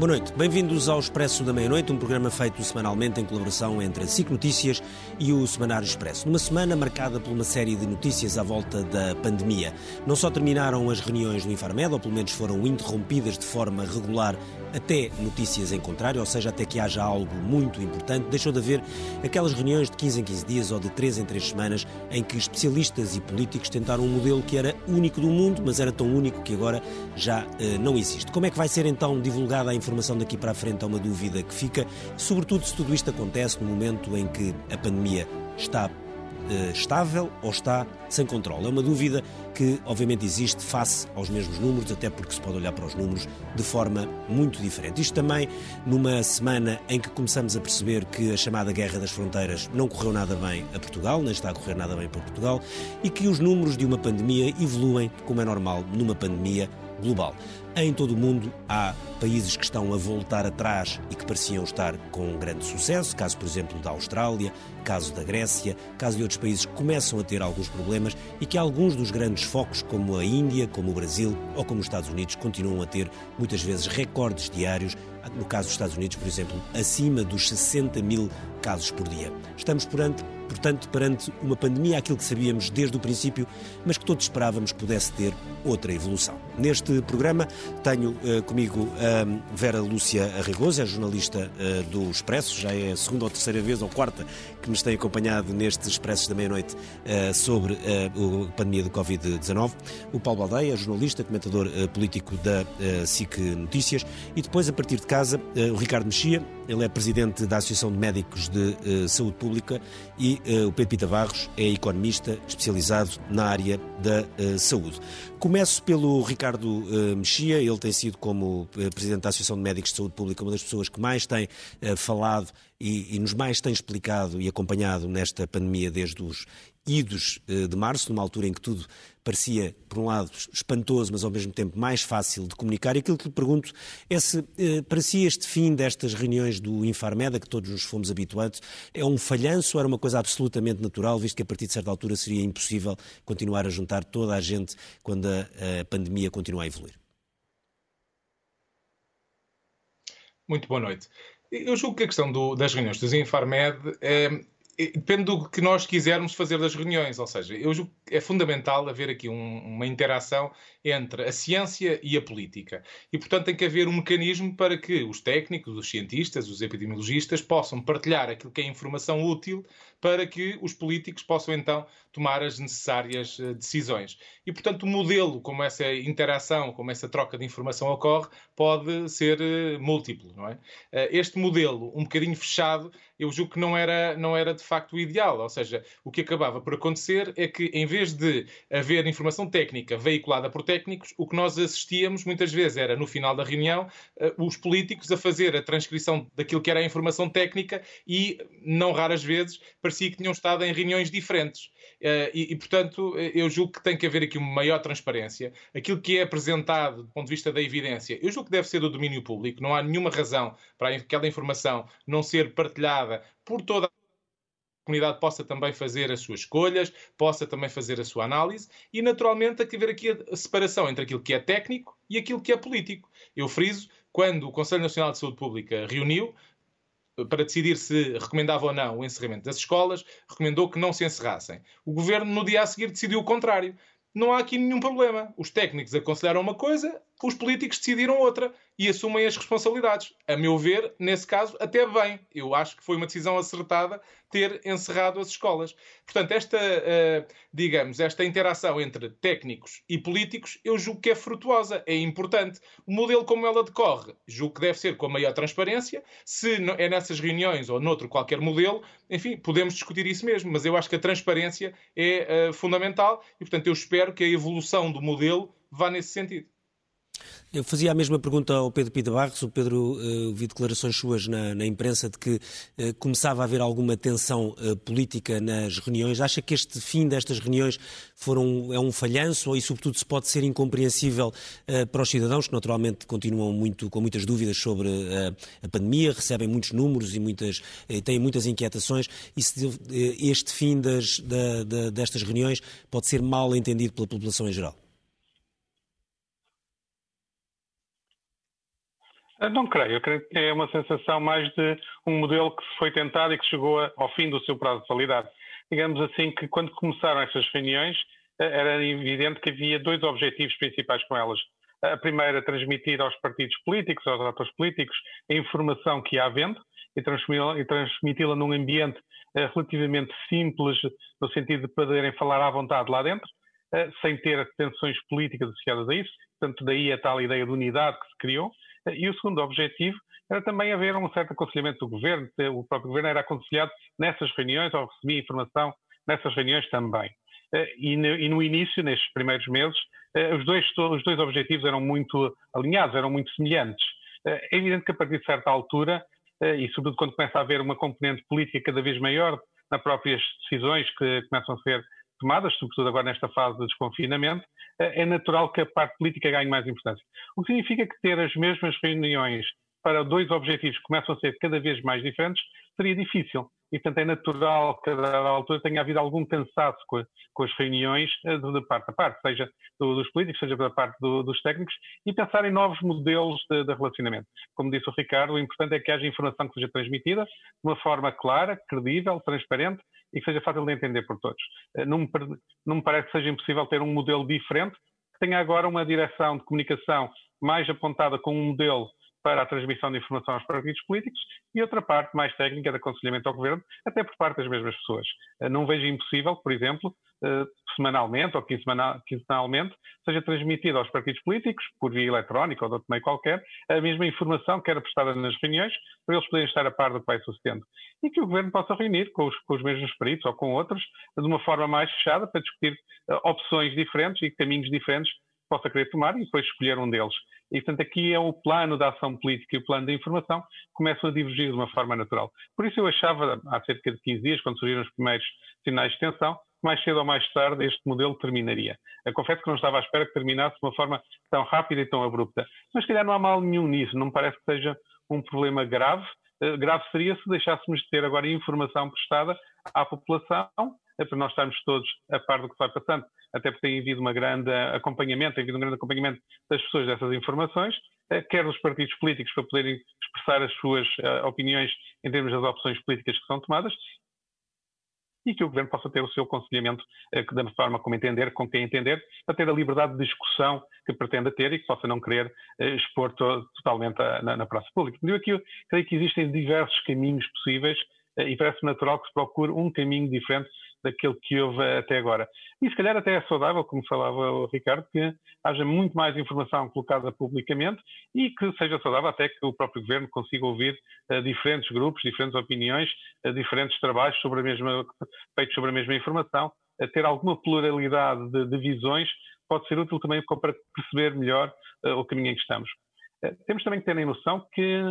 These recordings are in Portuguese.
Boa noite, bem-vindos ao Expresso da Meia-Noite, um programa feito semanalmente em colaboração entre a SIC Notícias e o Semanário Expresso. Numa semana marcada por uma série de notícias à volta da pandemia. Não só terminaram as reuniões do Infarmed, ou pelo menos foram interrompidas de forma regular até notícias em contrário, ou seja, até que haja algo muito importante, deixou de haver aquelas reuniões de 15 em 15 dias ou de 3 em 3 semanas em que especialistas e políticos tentaram um modelo que era único do mundo, mas era tão único que agora já uh, não existe. Como é que vai ser então divulgada a informação daqui para a frente? É uma dúvida que fica, sobretudo se tudo isto acontece no momento em que a pandemia está uh, estável ou está sem controle? É uma dúvida que, obviamente, existe face aos mesmos números, até porque se pode olhar para os números de forma muito diferente. Isto também numa semana em que começamos a perceber que a chamada Guerra das Fronteiras não correu nada bem a Portugal, nem está a correr nada bem para Portugal, e que os números de uma pandemia evoluem, como é normal numa pandemia global. Em todo o mundo há países que estão a voltar atrás e que pareciam estar com grande sucesso, caso, por exemplo, da Austrália, caso da Grécia, caso de outros países que começam a ter alguns problemas e que alguns dos grandes focos, como a Índia, como o Brasil ou como os Estados Unidos, continuam a ter muitas vezes recordes diários. No caso dos Estados Unidos, por exemplo, acima dos 60 mil casos por dia. Estamos perante portanto, perante uma pandemia, aquilo que sabíamos desde o princípio, mas que todos esperávamos pudesse ter outra evolução. Neste programa tenho uh, comigo a uh, Vera Lúcia Arregoso, é jornalista uh, do Expresso, já é a segunda ou terceira vez ou quarta que nos tem acompanhado nestes Expressos da meia-noite eh, sobre a pandemia do Covid-19. O Paulo Baldeia, jornalista, comentador político da SIC Notícias. E depois, a partir de casa, o Ricardo Mexia, ele é presidente da Associação de Médicos de Saúde Pública e uh, o Pedro Pita Barros é economista especializado na área da uh, saúde. Começo pelo Ricardo uh, Mexia, ele tem sido, como presidente da Associação de Médicos de Saúde Pública, uma das pessoas que mais tem falado e, e, nos mais tem explicado e acompanhado nesta pandemia desde os idos de março, numa altura em que tudo parecia, por um lado, espantoso, mas ao mesmo tempo mais fácil de comunicar. E aquilo que lhe pergunto é se, eh, para si, este fim destas reuniões do Infarmed, a que todos nos fomos habituados, é um falhanço ou era uma coisa absolutamente natural, visto que a partir de certa altura seria impossível continuar a juntar toda a gente quando a, a pandemia continua a evoluir? Muito boa noite. Eu julgo que a questão do, das reuniões dos Infarmed é, depende do que nós quisermos fazer das reuniões, ou seja, eu julgo que é fundamental haver aqui um, uma interação entre a ciência e a política. E, portanto, tem que haver um mecanismo para que os técnicos, os cientistas, os epidemiologistas possam partilhar aquilo que é informação útil para que os políticos possam então tomar as necessárias eh, decisões. E, portanto, o modelo como essa interação, como essa troca de informação ocorre, pode ser eh, múltiplo, não é? Eh, este modelo, um bocadinho fechado, eu julgo que não era, não era de facto o ideal. Ou seja, o que acabava por acontecer é que, em vez de haver informação técnica veiculada por técnicos, o que nós assistíamos muitas vezes era, no final da reunião, os políticos a fazer a transcrição daquilo que era a informação técnica e, não raras vezes, parecia que tinham estado em reuniões diferentes. Uh, e, e, portanto, eu julgo que tem que haver aqui uma maior transparência. Aquilo que é apresentado do ponto de vista da evidência, eu julgo que deve ser do domínio público. Não há nenhuma razão para aquela informação não ser partilhada por toda a comunidade possa também fazer as suas escolhas, possa também fazer a sua análise e, naturalmente, haver aqui a separação entre aquilo que é técnico e aquilo que é político. Eu friso, quando o Conselho Nacional de Saúde Pública reuniu, para decidir se recomendava ou não o encerramento das escolas, recomendou que não se encerrassem. O governo, no dia a seguir, decidiu o contrário. Não há aqui nenhum problema. Os técnicos aconselharam uma coisa, os políticos decidiram outra e assumem as responsabilidades. A meu ver, nesse caso, até bem. Eu acho que foi uma decisão acertada ter encerrado as escolas. Portanto, esta, uh, digamos, esta interação entre técnicos e políticos, eu julgo que é frutuosa, é importante. O modelo como ela decorre, julgo que deve ser com a maior transparência. Se é nessas reuniões ou noutro qualquer modelo, enfim, podemos discutir isso mesmo, mas eu acho que a transparência é uh, fundamental e, portanto, eu espero que a evolução do modelo vá nesse sentido. Eu fazia a mesma pergunta ao Pedro Pita Barros. O Pedro uh, declarações suas na, na imprensa de que uh, começava a haver alguma tensão uh, política nas reuniões. Acha que este fim destas reuniões foram, é um falhanço ou, e, sobretudo, se pode ser incompreensível para os cidadãos que, naturalmente, continuam muito, com muitas dúvidas sobre a pandemia, recebem muitos números e muitas, têm muitas inquietações e se este fim das, da, da, destas reuniões pode ser mal entendido pela população em geral? Não creio. Eu creio que é uma sensação mais de um modelo que foi tentado e que chegou ao fim do seu prazo de validade. Digamos assim que quando começaram estas reuniões eh, era evidente que havia dois objetivos principais com elas. A primeira, transmitir aos partidos políticos, aos atores políticos, a informação que há havendo e transmiti-la num ambiente eh, relativamente simples, no sentido de poderem falar à vontade lá dentro, eh, sem ter tensões políticas associadas a isso. Portanto, daí a tal ideia de unidade que se criou. E o segundo objetivo era também haver um certo aconselhamento do governo. O próprio governo era aconselhado nessas reuniões, ou recebia informação nessas reuniões também. E no, início, nestes primeiros meses, os dois, os dois objetivos eram muito alinhados, eram muito semelhantes. É evidente que a partir de certa altura, e sobretudo quando começa a haver uma componente política cada vez maior nas próprias decisões que começam a ser tomadas, sobretudo agora nesta fase de desconfinamento, é natural que a parte política ganhe mais importância. O que significa que ter as mesmas reuniões para dois objetivos que começam a ser cada vez mais diferentes seria difícil. E, portanto, é natural que a dada altura tenha havido algum cansaço com, com as reuniões eh, de, parte a parte, seja do, dos políticos, seja da parte do, dos técnicos, e pensar em novos modelos de, de, relacionamento. Como disse o Ricardo, o importante é que haja informação que seja transmitida de uma forma clara, credível, transparente e que seja fácil de entender por todos. Eh, não me, não me parece que seja impossível ter um modelo diferente, que tenha agora uma direção de comunicação mais apontada com um modelo para a transmissão de informação aos partidos políticos e outra parte mais técnica de aconselhamento ao governo, até por parte das mesmas pessoas. Eh, não vejo impossível, por exemplo, semanalmente ou quinzenalmente, seja transmitida aos partidos políticos, por via eletrónica ou de outro meio qualquer, a mesma informação que era prestada nas reuniões, para eles poderem estar a par do que vai sucedendo. E que o governo possa reunir com os, com os mesmos peritos ou com outros, de uma forma mais fechada, para discutir uh, opções diferentes e caminhos diferentes que possa querer tomar e depois escolher um deles. E, portanto, aqui é o plano da ação política e o plano da informação começam a divergir de uma forma natural. Por isso eu achava, há cerca de 15 dias, quando surgiram os primeiros sinais de tensão, mais cedo ou mais tarde este modelo terminaria. Eu confesso que não estava à espera que terminasse de uma forma tão rápida e tão abrupta. Mas, se calhar, não há mal nenhum nisso. Não me parece que seja um problema grave. Uh, grave seria se deixássemos de ter agora informação prestada à população, é para nós estarmos todos a par do que vai passando até porque tem havido uma grande acompanhamento, tem havido um grande acompanhamento das pessoas dessas informações, eh, quer dos partidos políticos para poderem expressar as suas opiniões em termos das opções políticas que são tomadas, e que o Governo possa ter o seu aconselhamento uh, da forma como entender, com quem entender, para ter a liberdade de discussão que pretenda ter e que possa não querer uh, expor to totalmente na, na praça pública. Eu aqui creio que existem diversos caminhos possíveis e parece natural que se procure um caminho diferente daquele que houve até agora. E se calhar até é saudável, como falava o Ricardo, que haja muito mais informação colocada publicamente e que seja saudável até que o próprio governo consiga ouvir uh, diferentes grupos, diferentes opiniões, uh, diferentes trabalhos sobre a mesma, feitos sobre a mesma informação, a ter alguma pluralidade de, de, visões pode ser útil também para perceber melhor uh, o caminho em que estamos. temos também que ter a noção que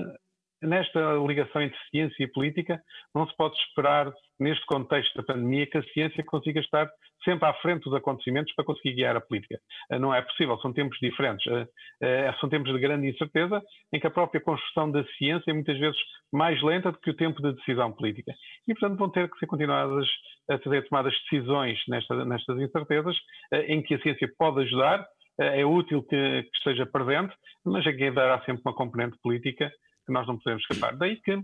nesta ligação entre ciência e política, não se pode esperar, neste contexto da pandemia, que a ciência consiga estar sempre à frente dos acontecimentos para conseguir guiar a política. Eh, não é possível, são tempos diferentes. Eh, eh, são tempos de grande incerteza, em que a própria construção da ciência é muitas vezes mais lenta do que o tempo de decisão política. E, portanto, vão ter que ser continuadas a ser tomadas decisões nesta, nestas incertezas, em que a ciência pode ajudar, é útil que, que esteja presente, mas aqui dará sempre uma componente política que nós não podemos escapar. Daí que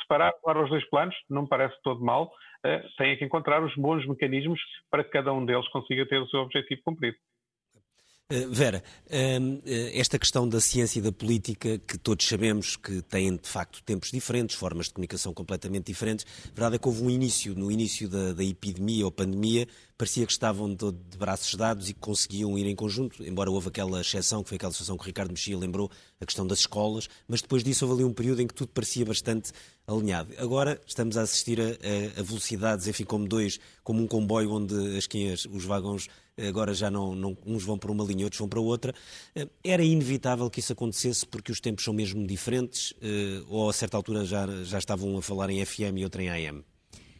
separar agora os dois planos não me parece todo mal, uh, que encontrar os bons mecanismos para que cada um deles consiga ter o seu objetivo cumprido. Eh, Vera, ehm, eh, esta questão da ciência e da política, que todos sabemos que têm de facto tempos diferentes, formas de comunicação completamente diferentes, a verdade é que houve um início, no início da, da epidemia ou pandemia, parecia que estavam de, de, braços dados e que conseguiam ir em conjunto, embora houve aquela exceção, que foi aquela situação que o Ricardo Mexia lembrou, a questão das escolas, mas depois disso houve ali um período em que tudo parecia bastante alinhado. Agora estamos a assistir a, a velocidades, enfim, como dois, como um comboio onde as quinhas, os vagões agora já não, não, uns vão para uma linha, outros vão para outra. Eh, era inevitável que isso acontecesse porque os tempos são mesmo diferentes eh, ou a certa altura já, já estavam a falar em FM e outra em AM?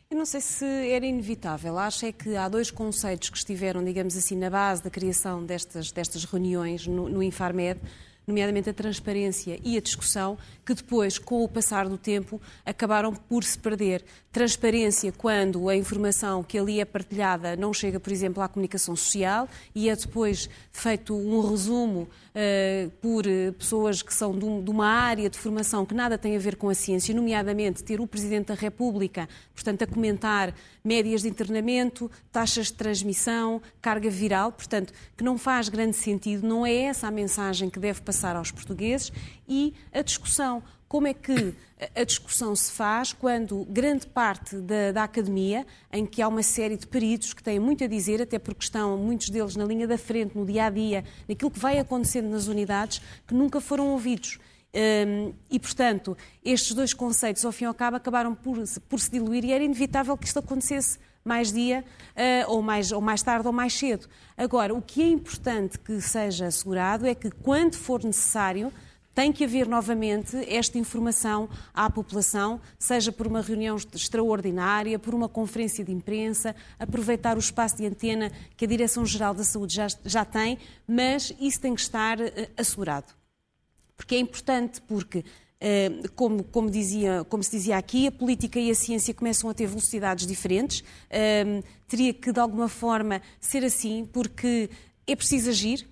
Eu não sei se era inevitável. Acho é que há dois conceitos que estiveram, digamos assim, na base da criação destas, destas reuniões no, no Infarmed nomeadamente a transparência e a discussão, que depois, com o passar do tempo, acabaram por se perder. Transparência quando a informação que ali é partilhada não chega, por exemplo, à comunicação social e é depois feito um resumo uh, por pessoas que são de uma área de formação que nada tem a ver com a ciência, nomeadamente ter o Presidente da República, portanto, a comentar médias de internamento, taxas de transmissão, carga viral, portanto, que não faz grande sentido, não é essa a mensagem que deve passar aos portugueses e a discussão. Como é que a discussão se faz quando grande parte da, da, academia, em que há uma série de peritos que têm muito a dizer, até porque estão muitos deles na linha da frente, no dia a dia, naquilo que vai acontecendo nas unidades, que nunca foram ouvidos. Um, e, portanto, estes dois conceitos, ao fim e ao cabo, acabaram por, por se diluir e era inevitável que isto acontecesse mais dia, uh, ou, mais, ou mais tarde ou mais cedo. Agora, o que é importante que seja assegurado é que, quando for necessário, tem que haver novamente esta informação à população, seja por uma reunião extraordinária, por uma conferência de imprensa, aproveitar o espaço de antena que a Direção-Geral da Saúde já, já tem, mas isso tem que estar uh, assegurado porque é importante, porque eh, como, como, dizia, como, se dizia aqui, a política e a ciência começam a ter velocidades diferentes. Eh, teria que, de alguma forma, ser assim, porque é preciso agir,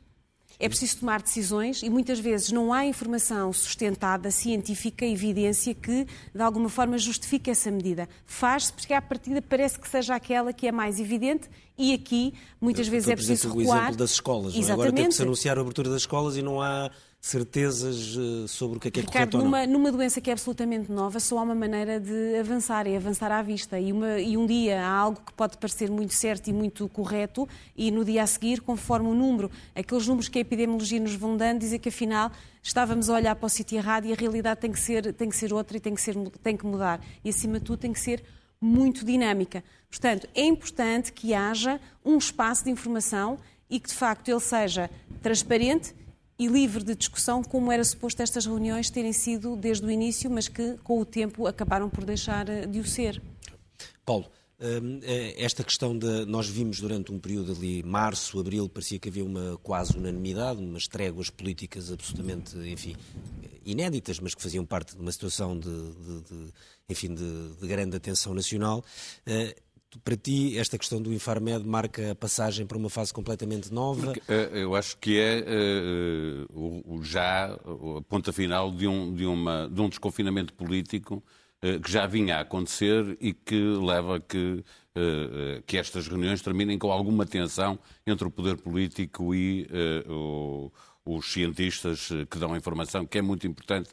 é preciso tomar decisões e muitas vezes não há informação sustentada, científica, evidência que de alguma forma justifique essa medida. Faz-se porque à partida parece que seja aquela que é mais evidente e aqui muitas vezes é preciso recuar. o exemplo das escolas. É? Agora tem que se anunciar a abertura das escolas e não há certezas eh, sobre o que é que é Ricardo, correto numa, ou não. numa doença que é absolutamente nova, só há uma maneira de avançar, é avançar à vista. E, uma, e um dia há algo que pode parecer muito certo e muito correto, e no dia a seguir, conforme o número, aqueles números que a epidemiologia nos vão dando, dizer que afinal estávamos a olhar para o sítio errado e a realidade tem que ser, tem que ser outra e tem que, ser, tem que mudar. E acima de tudo tem que ser muito dinâmica. Portanto, é importante que haja um espaço de informação e que de facto ele seja transparente e livre de discussão, como era suposto estas reuniões terem sido desde o início, mas que com o tempo acabaram por deixar eh, de o ser. Paulo, hum, eh, esta questão de. Nós vimos durante um período ali, março, abril, parecia que havia uma quase unanimidade, umas tréguas políticas absolutamente, enfim, inéditas, mas que faziam parte de uma situação de, de, de enfim, de, de, grande atenção nacional. Eh, para ti, esta questão do Infarmed marca a passagem para uma fase completamente nova? Porque, uh, eu acho que é o, já a ponta final de um, de uma, de um desconfinamento político uh, que já vinha a acontecer e que leva a que, que estas reuniões terminem com alguma tensão entre o poder político e o, os cientistas que dão a informação, que é muito importante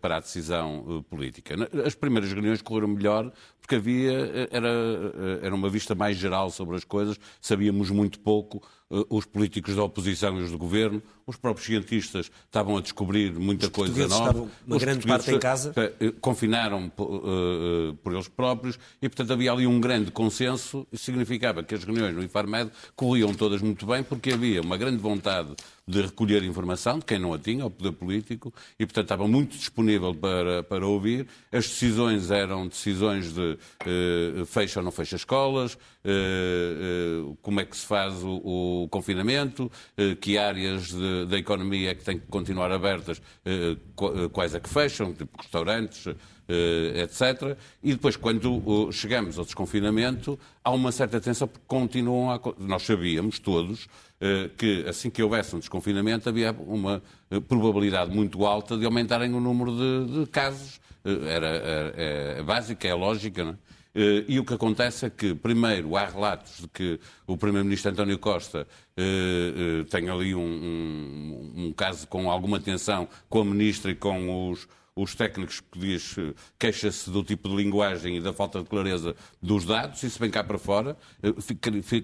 para a decisão política. As primeiras reuniões correram melhor porque havia, eh, era, eh, era uma vista mais geral sobre as coisas, sabíamos muito pouco, eh, os políticos da oposição e os do governo, os próprios cientistas estavam a descobrir muita os coisa nova. Estavam, uma os grande parte em casa. Confinaram uh, por eles próprios e, portanto, havia ali um grande consenso. Isso significava que as reuniões no Infarmed corriam todas muito bem, porque havia uma grande vontade de recolher informação de quem não a tinha, o poder político, e, portanto, estava muito disponível para, para ouvir. As decisões eram decisões de uh, fecha ou não fecha escolas, uh, uh, como é que se faz o, o confinamento, que áreas da economia é que têm que continuar abertas, quais é que fecham, tipo restaurantes, etc. E depois, quando chegamos ao desconfinamento, há uma certa tensão, porque continuam a... Nós sabíamos todos que assim que houvesse um desconfinamento havia uma probabilidade muito alta de aumentarem o número de, de casos era, era, é básica, é lógica, não é? Eh, e o que acontece é que, primeiro, há relatos de que o Primeiro-Ministro António Costa uh, uh, tem ali um, um, um, caso com alguma tensão com a Ministra e com os, os técnicos que diz, queixa-se do tipo de linguagem e da falta de clareza dos dados, isso vem cá para fora,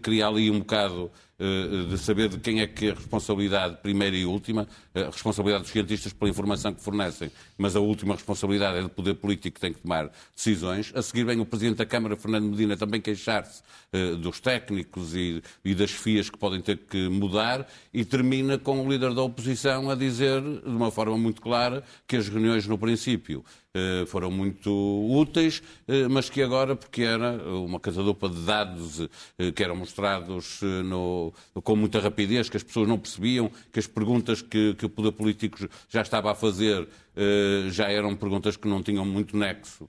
cria ali um bocado eh, de saber de quem é que é a responsabilidade primeira e última, a responsabilidade dos cientistas pela informação que fornecem, mas a última responsabilidade é do poder político que tem que tomar decisões. A seguir vem o Presidente da Câmara, Fernando Medina, também queixar-se uh, dos técnicos e, das FIAs que podem ter que mudar e termina com o líder da oposição a dizer, de uma forma muito clara, que as reuniões no princípio eh, foram muito úteis, eh, mas que agora, porque era uma casadopa de dados eh, que eram mostrados no, com muita rapidez, que as pessoas não percebiam, que as perguntas que, que o poder político já estava a fazer já eram perguntas que não tinham muito nexo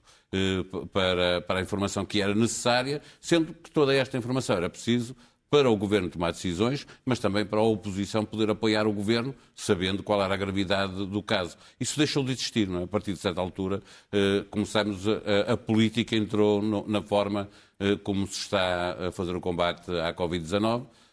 para, para a informação que era necessária, sendo que toda esta informação era preciso para o Governo tomar decisões, mas também para a oposição poder apoiar o Governo, sabendo qual era a gravidade do caso. Isso deixou de existir, não é? A partir de certa altura, eh, começamos a, a, política entrou no, na forma eh, como se está a fazer o combate à Covid-19 Uh,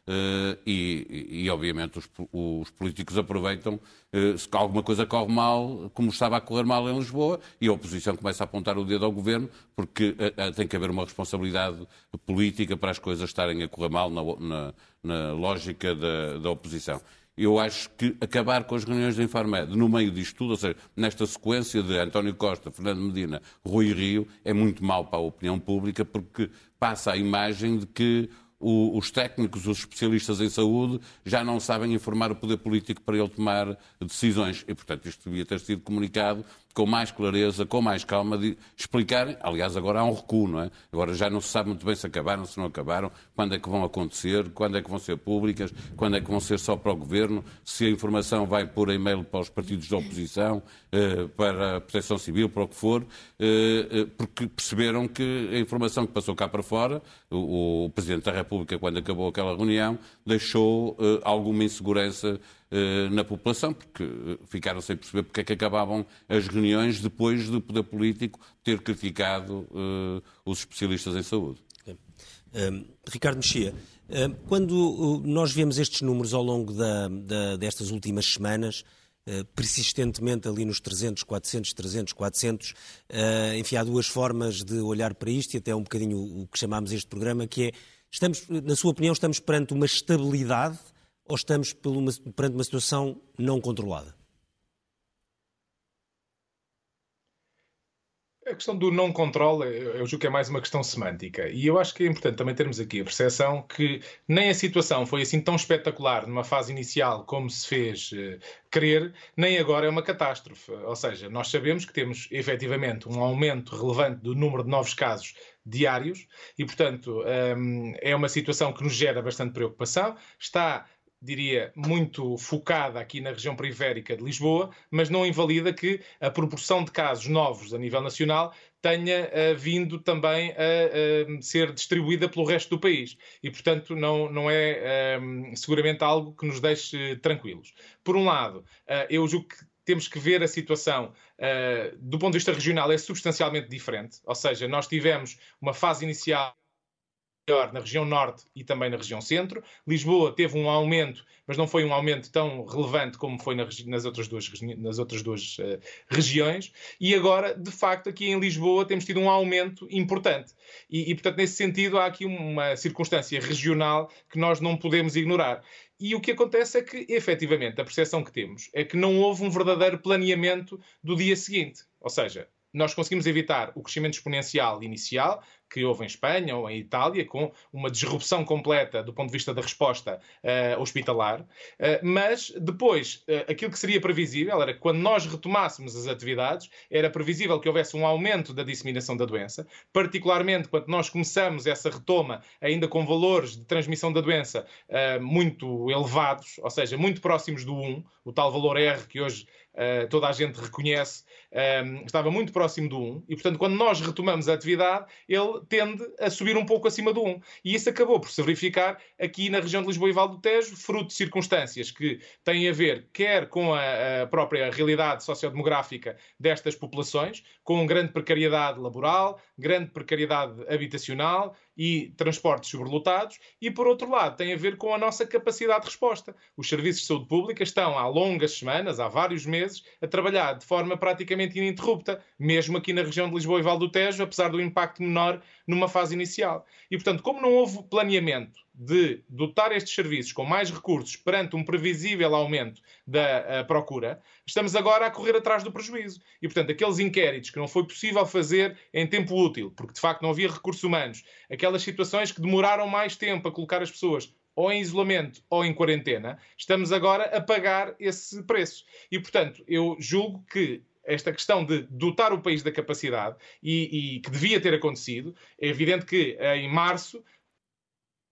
e, e, obviamente, os, os, políticos aproveitam uh, se alguma coisa corre mal, como estava a correr mal em Lisboa, e a oposição começa a apontar o dedo ao governo, porque uh, tem que haver uma responsabilidade política para as coisas estarem a correr mal na, na, na lógica da, da, oposição. Eu acho que acabar com as reuniões da Infarmed no meio disto tudo, ou seja, nesta sequência de António Costa, Fernando Medina, Rui Rio, é muito mal para a opinião pública, porque passa a imagem de que o, os técnicos, os especialistas em saúde, já não sabem informar o poder político para ele tomar decisões. E, portanto, isto devia ter sido comunicado com mais clareza, com mais calma, de explicarem. Aliás, agora há um recuo, não é? Agora já não se sabe muito bem se acabaram, se não acabaram, quando é que vão acontecer, quando é que vão ser públicas, quando é que vão ser só para o governo, se a informação vai por e-mail para os partidos de oposição, eh, para a proteção civil, para o que for, eh, eh, porque perceberam que a informação que passou cá para fora, o, Presidente da República, quando acabou aquela reunião, deixou alguma insegurança na população, porque eh, ficaram sem perceber porque é que acabavam as reuniões depois do poder político ter criticado uh, os especialistas em saúde. Um, Ricardo Mexia, um, quando nós vemos estes números ao longo da, da, destas últimas semanas, uh, persistentemente ali nos 300, 400, 300, 400, uh, enfim, há duas formas de olhar para isto e até um bocadinho o que chamámos este programa, que é, estamos, na sua opinião, estamos perante uma estabilidade ou estamos perante uma situação não controlada? A questão do não controle, eu julgo que é mais uma questão semântica. E eu acho que é importante também termos aqui a percepção que nem a situação foi assim tão espetacular numa fase inicial como se fez crer, nem agora é uma catástrofe. Ou seja, nós sabemos que temos efetivamente um aumento relevante do número de novos casos diários e, portanto, um, é uma situação que nos gera bastante preocupação. Está diria, muito focada aqui na região periférica de Lisboa, mas não invalida que a proporção de casos novos a nível nacional tenha uh, vindo também a uh, ser distribuída pelo resto do país. E, portanto, não, não é uh, seguramente algo que nos deixe tranquilos. Por um lado, eu julgo que temos que ver a situação do ponto de vista regional é substancialmente diferente, ou seja, nós tivemos uma fase inicial maior na região norte e também na região centro. Lisboa teve um aumento, mas não foi um aumento tão relevante como foi nas outras duas, nas outras duas uh, regiões. E agora, de facto, aqui em Lisboa temos tido um aumento importante. E, e, portanto, nesse sentido, há aqui uma circunstância regional que nós não podemos ignorar. E o que acontece é que, efetivamente, a percepção que temos é que não houve um verdadeiro planeamento do dia seguinte. Ou seja, nós conseguimos evitar o crescimento exponencial inicial, que houve em Espanha ou em Itália, com uma disrupção completa do ponto de vista da resposta uh, hospitalar, uh, mas depois, uh, aquilo que seria previsível era que quando nós retomássemos as atividades, era previsível que houvesse um aumento da disseminação da doença, particularmente quando nós começamos essa retoma ainda com valores de transmissão da doença muito elevados, ou seja, muito próximos do 1, o tal valor R que hoje Uh, toda a gente reconhece, um, estava muito próximo do 1, e portanto, quando nós retomamos a atividade, ele tende a subir um pouco acima do 1. E isso acabou por se verificar aqui na região de Lisboa e Val do Tejo, fruto de circunstâncias que têm a ver quer com a, a própria realidade sociodemográfica destas populações, com grande precariedade laboral, grande precariedade habitacional e transportes sobrelotados, e por outro lado tem a ver com a nossa capacidade de resposta. Os serviços de saúde pública estão há longas semanas, há vários meses, a trabalhar de forma praticamente ininterrupta, mesmo aqui na região de Lisboa e Val do Tejo, apesar do impacto menor numa fase inicial. E, portanto, como não houve planeamento de dotar estes serviços com mais recursos perante um previsível aumento da uh, procura, estamos agora a correr atrás do prejuízo. E, portanto, aqueles inquéritos que não foi possível fazer em tempo útil, porque de facto não havia recursos humanos, aquelas situações que demoraram mais tempo a colocar as pessoas ou em isolamento ou em quarentena, estamos agora a pagar esse preço. E, portanto, eu julgo que esta questão de dotar o país da capacidade e, e que devia ter acontecido. É evidente que em março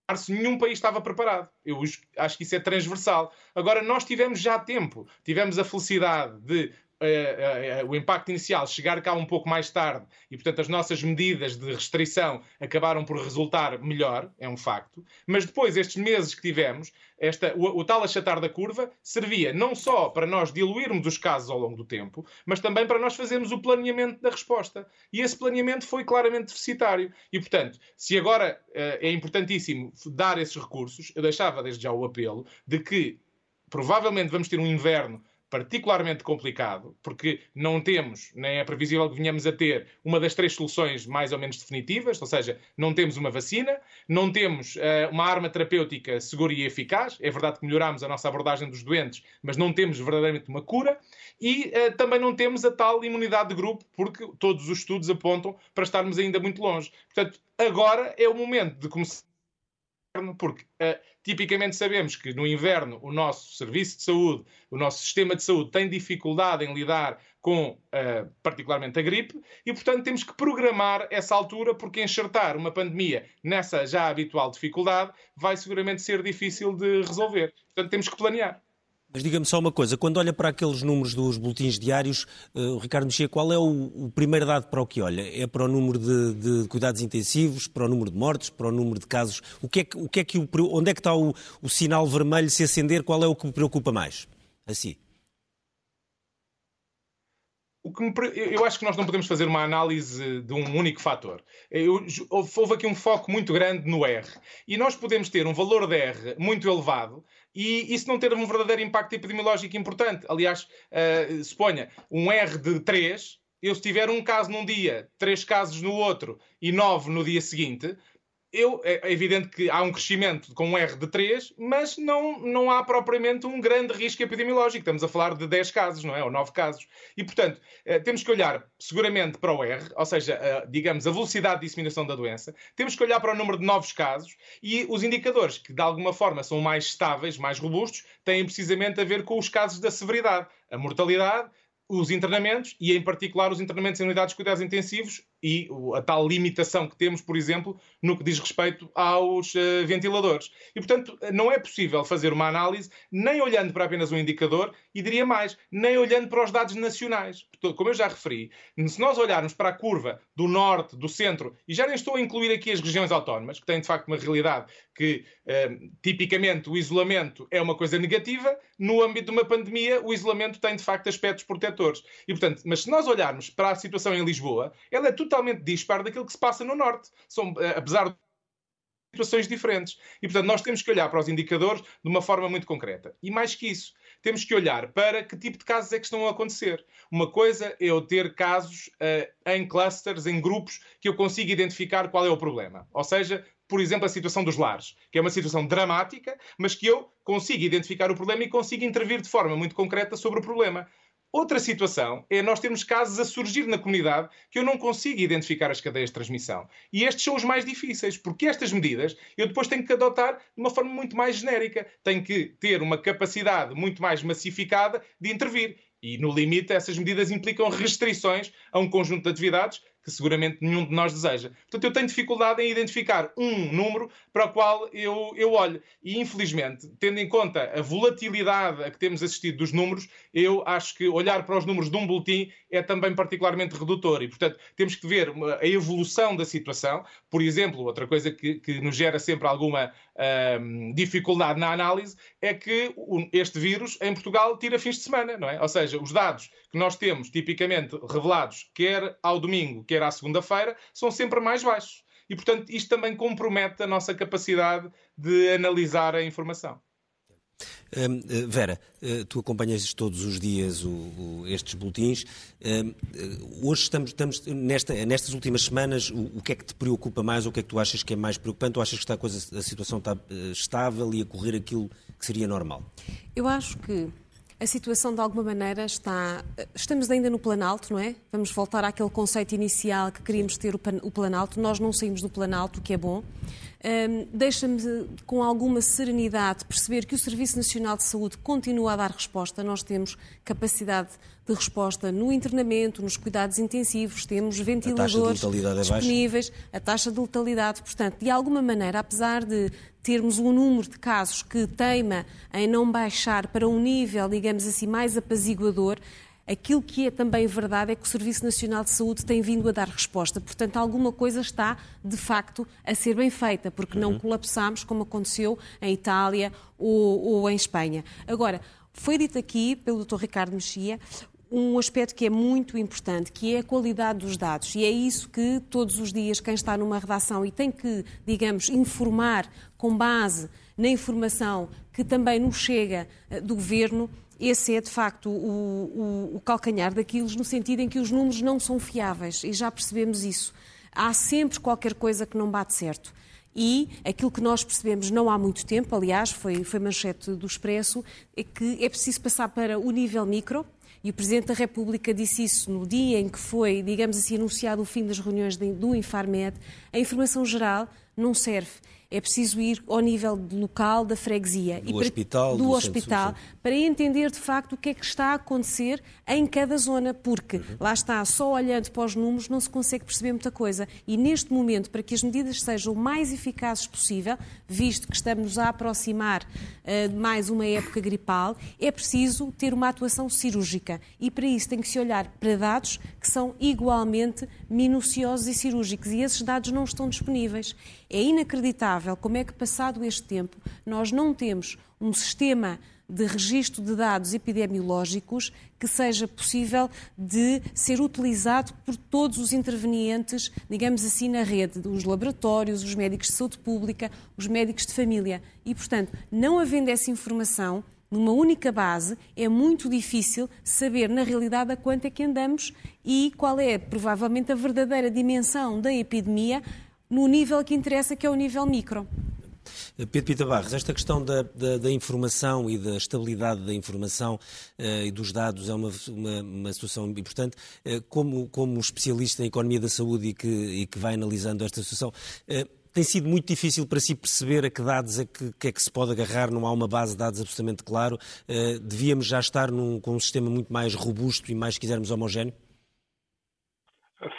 março nenhum país estava preparado. Eu acho que isso é transversal. Agora, nós tivemos já tempo, tivemos a felicidade de uh, uh, uh, o impacto inicial chegar cá um pouco mais tarde e, portanto, as nossas medidas de restrição acabaram por resultar melhor, é um facto, mas depois, estes meses que tivemos, esta, o, o, tal achatar da curva servia não só para nós diluirmos os casos ao longo do tempo, mas também para nós fazermos o planeamento da resposta. E esse planeamento foi claramente deficitário. E, portanto, se agora é importantíssimo dar esses recursos, eu deixava desde já o apelo de que provavelmente vamos ter um inverno particularmente complicado, porque não temos, nem é previsível que venhamos a ter, uma das três soluções mais ou menos definitivas, ou seja, não temos uma vacina, não temos uh, uma arma terapêutica segura e eficaz, é verdade que melhoramos a nossa abordagem dos doentes, mas não temos verdadeiramente uma cura, e uh, também não temos a tal imunidade de grupo, porque todos os estudos apontam para estarmos ainda muito longe. Portanto, agora é o momento de começar porque uh, tipicamente sabemos que no inverno o nosso serviço de saúde, o nosso sistema de saúde tem dificuldade em lidar com uh, particularmente a gripe e, portanto, temos que programar essa altura porque enxertar uma pandemia nessa já habitual dificuldade vai seguramente ser difícil de resolver. Portanto, temos que planear. Mas diga-me só uma coisa, quando olha para aqueles números dos boletins diários, uh, Ricardo Mexia, qual é o, o, primeiro dado para o que olha? É para o número de, de, cuidados intensivos, para o número de mortes, para o número de casos? O que é que, o que, é que o, onde é que está o, o sinal vermelho se acender? Qual é o que me preocupa mais? Assim. me, eu acho que nós não podemos fazer uma análise de um único fator. Eu, houve aqui um foco muito grande no R. E nós podemos ter um valor de R muito elevado e isso não ter um verdadeiro impacto epidemiológico importante. Aliás, uh, suponha, um R de 3, eu se tiver um caso num dia, três casos no outro e nove no dia seguinte, eu, é evidente que há um crescimento com um R de 3, mas não, não há propriamente um grande risco epidemiológico. Estamos a falar de 10 casos, não é? Ou 9 casos. E, portanto, eh, temos que olhar seguramente para o R, ou seja, a, digamos, a velocidade de disseminação da doença. Temos que olhar para o número de novos casos e os indicadores, que de alguma forma são mais estáveis, mais robustos, têm precisamente a ver com os casos da severidade. A mortalidade, os internamentos e, em particular, os internamentos em unidades de cuidados intensivos e a tal limitação que temos, por exemplo, no que diz respeito aos uh, ventiladores. E, portanto, não é possível fazer uma análise nem olhando para apenas um indicador e, diria mais, nem olhando para os dados nacionais. Como eu já referi, se nós olharmos para a curva do norte, do centro, e já nem estou a incluir aqui as regiões autónomas, que têm de facto uma realidade que, uh, tipicamente, o isolamento é uma coisa negativa, no âmbito de uma pandemia, o isolamento tem de facto aspectos protetores. E, portanto, mas se nós olharmos para a situação em Lisboa, ela é totalmente totalmente dispar daquilo que se passa no Norte. São, eh, apesar de situações diferentes. E, portanto, nós temos que olhar para os indicadores de uma forma muito concreta. E mais que isso, temos que olhar para que tipo de casos é que estão a acontecer. Uma coisa é eu ter casos uh, em clusters, em grupos, que eu consiga identificar qual é o problema. Ou seja, por exemplo, a situação dos lares, que é uma situação dramática, mas que eu consigo identificar o problema e consigo intervir de forma muito concreta sobre o problema. Outra situação é nós termos casos a surgir na comunidade que eu não consigo identificar as cadeias de transmissão. E estes são os mais difíceis, porque estas medidas eu depois tenho que adotar de uma forma muito mais genérica. Tenho que ter uma capacidade muito mais massificada de intervir. E, no limite, essas medidas implicam restrições a um conjunto de atividades que seguramente nenhum de nós deseja. Portanto, eu tenho dificuldade em identificar um número para o qual eu, eu olho. E, infelizmente, tendo em conta a volatilidade a que temos assistido dos números, eu acho que olhar para os números de um boletim é também particularmente redutor. E, portanto, temos que ver a evolução da situação. Por exemplo, outra coisa que, que nos gera sempre alguma hum, dificuldade na análise é que este vírus em Portugal tira fins de semana, não é? Ou seja, os dados que nós temos tipicamente revelados, quer ao domingo, quer à segunda-feira, são sempre mais baixos. E, portanto, isto também compromete a nossa capacidade de analisar a informação. Eh, Vera, eh, tu acompanhas todos os dias o, o, estes boletins. Eh, hoje estamos, estamos nesta, nestas últimas semanas, o, o, que é que te preocupa mais ou o que é que tu achas que é mais preocupante? Ou achas que está a, coisa, a situação está estável e a correr aquilo que seria normal? Eu acho que a situação de alguma maneira está. Estamos ainda no Planalto, não é? Vamos voltar àquele conceito inicial que queríamos ter o Planalto. Nós não saímos do Planalto, o que é bom. Um, deixa-me com alguma serenidade perceber que o Serviço Nacional de Saúde continua a dar resposta. Nós temos capacidade de resposta no internamento, nos cuidados intensivos, temos ventiladores a é disponíveis, a taxa de letalidade. Portanto, de alguma maneira, apesar de termos um número de casos que teima em não baixar para um nível, digamos assim, mais apaziguador, Aquilo que é também verdade é que o Serviço Nacional de Saúde tem vindo a dar resposta. Portanto, alguma coisa está, de facto, a ser bem feita, porque não uhum. colapsamos como aconteceu em Itália ou, ou em Espanha. Agora, foi dito aqui pelo Dr. Ricardo Mexia um aspecto que é muito importante, que é a qualidade dos dados. E é isso que todos os dias quem está numa redação e tem que, digamos, informar com base na informação que também nos chega eh, do governo, esse é de facto o, o, o calcanhar daquilo, no sentido em que os números não são fiáveis e já percebemos isso. Há sempre qualquer coisa que não bate certo. E aquilo que nós percebemos não há muito tempo, aliás, foi, foi manchete do Expresso, é que é preciso passar para o nível micro, e o Presidente da República disse isso no dia em que foi, digamos assim, anunciado o fim das reuniões do Infarmed. A informação geral não serve é preciso ir ao nível local da freguesia do e para, hospital, do, do hospital para entender de facto o que é que está a acontecer em cada zona, porque uhum. lá está, só olhando para os números não se consegue perceber muita coisa. E neste momento, para que as medidas sejam o mais eficazes possível, visto que estamos a aproximar uh, de mais uma época gripal, é preciso ter uma atuação cirúrgica. E para isso tem que se olhar para dados que são igualmente minuciosos e cirúrgicos. E esses dados não estão disponíveis. É inacreditável como é que, passado este tempo, nós não temos um sistema de registro de dados epidemiológicos que seja possível de ser utilizado por todos os intervenientes, digamos assim, na rede, os laboratórios, os médicos de saúde pública, os médicos de família. E, portanto, não havendo essa informação, numa única base, é muito difícil saber na realidade a quanto é que andamos e qual é provavelmente a verdadeira dimensão da epidemia no nível que interessa, que é o nível micro. Pedro Pita Barros, esta questão da, da, da, informação e da estabilidade da informação uh, e dos dados é uma, uma, uma situação importante. Uh, como, como especialista em economia da saúde e que, e que vai analisando esta situação, tem sido muito difícil para si perceber a que dados é que, que, é que se pode agarrar, não há uma base de dados absolutamente claro. devíamos já estar num, com um sistema muito mais robusto e mais, se quisermos, homogéneo?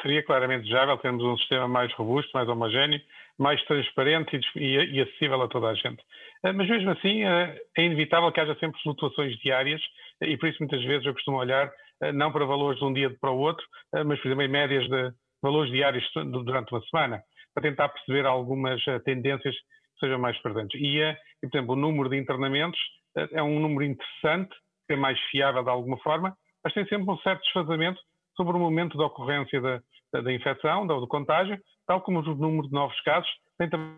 Seria claramente desejável termos um sistema mais robusto, mais homogéneo, mais transparente e, e, acessível a toda a gente. Eh, mas mesmo assim, eh, é inevitável que haja sempre flutuações diárias e por isso muitas vezes eu costumo olhar eh, não para valores de um dia para o outro, mas por exemplo em médias de valores diários durante uma semana, para tentar perceber algumas tendências que sejam mais presentes. E, e por exemplo, o número de internamentos é um número interessante, é mais fiável de alguma forma, mas tem sempre um certo desfazamento sobre o momento da ocorrência da, da, da infecção, do, do, contágio, tal como o número de novos casos tem também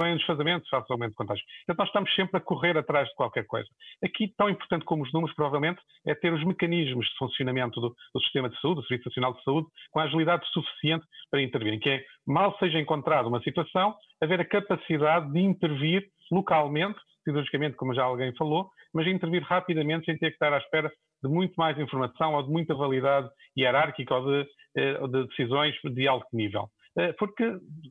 um desfazamento face ao aumento de contágio. Portanto, nós estamos sempre a correr atrás de qualquer coisa. Aqui, tão importante como os números, provavelmente, é ter os mecanismos de funcionamento do, do sistema de saúde, do Serviço Nacional de Saúde, com a agilidade suficiente para intervir. Que é, mal seja encontrada uma situação, haver a capacidade de intervir localmente, cirurgicamente, como já alguém falou, mas intervir rapidamente sem ter que estar à espera de muito mais informação ou de muita validade hierárquica ou de, eh, de decisões de alto nível. Eh, porque,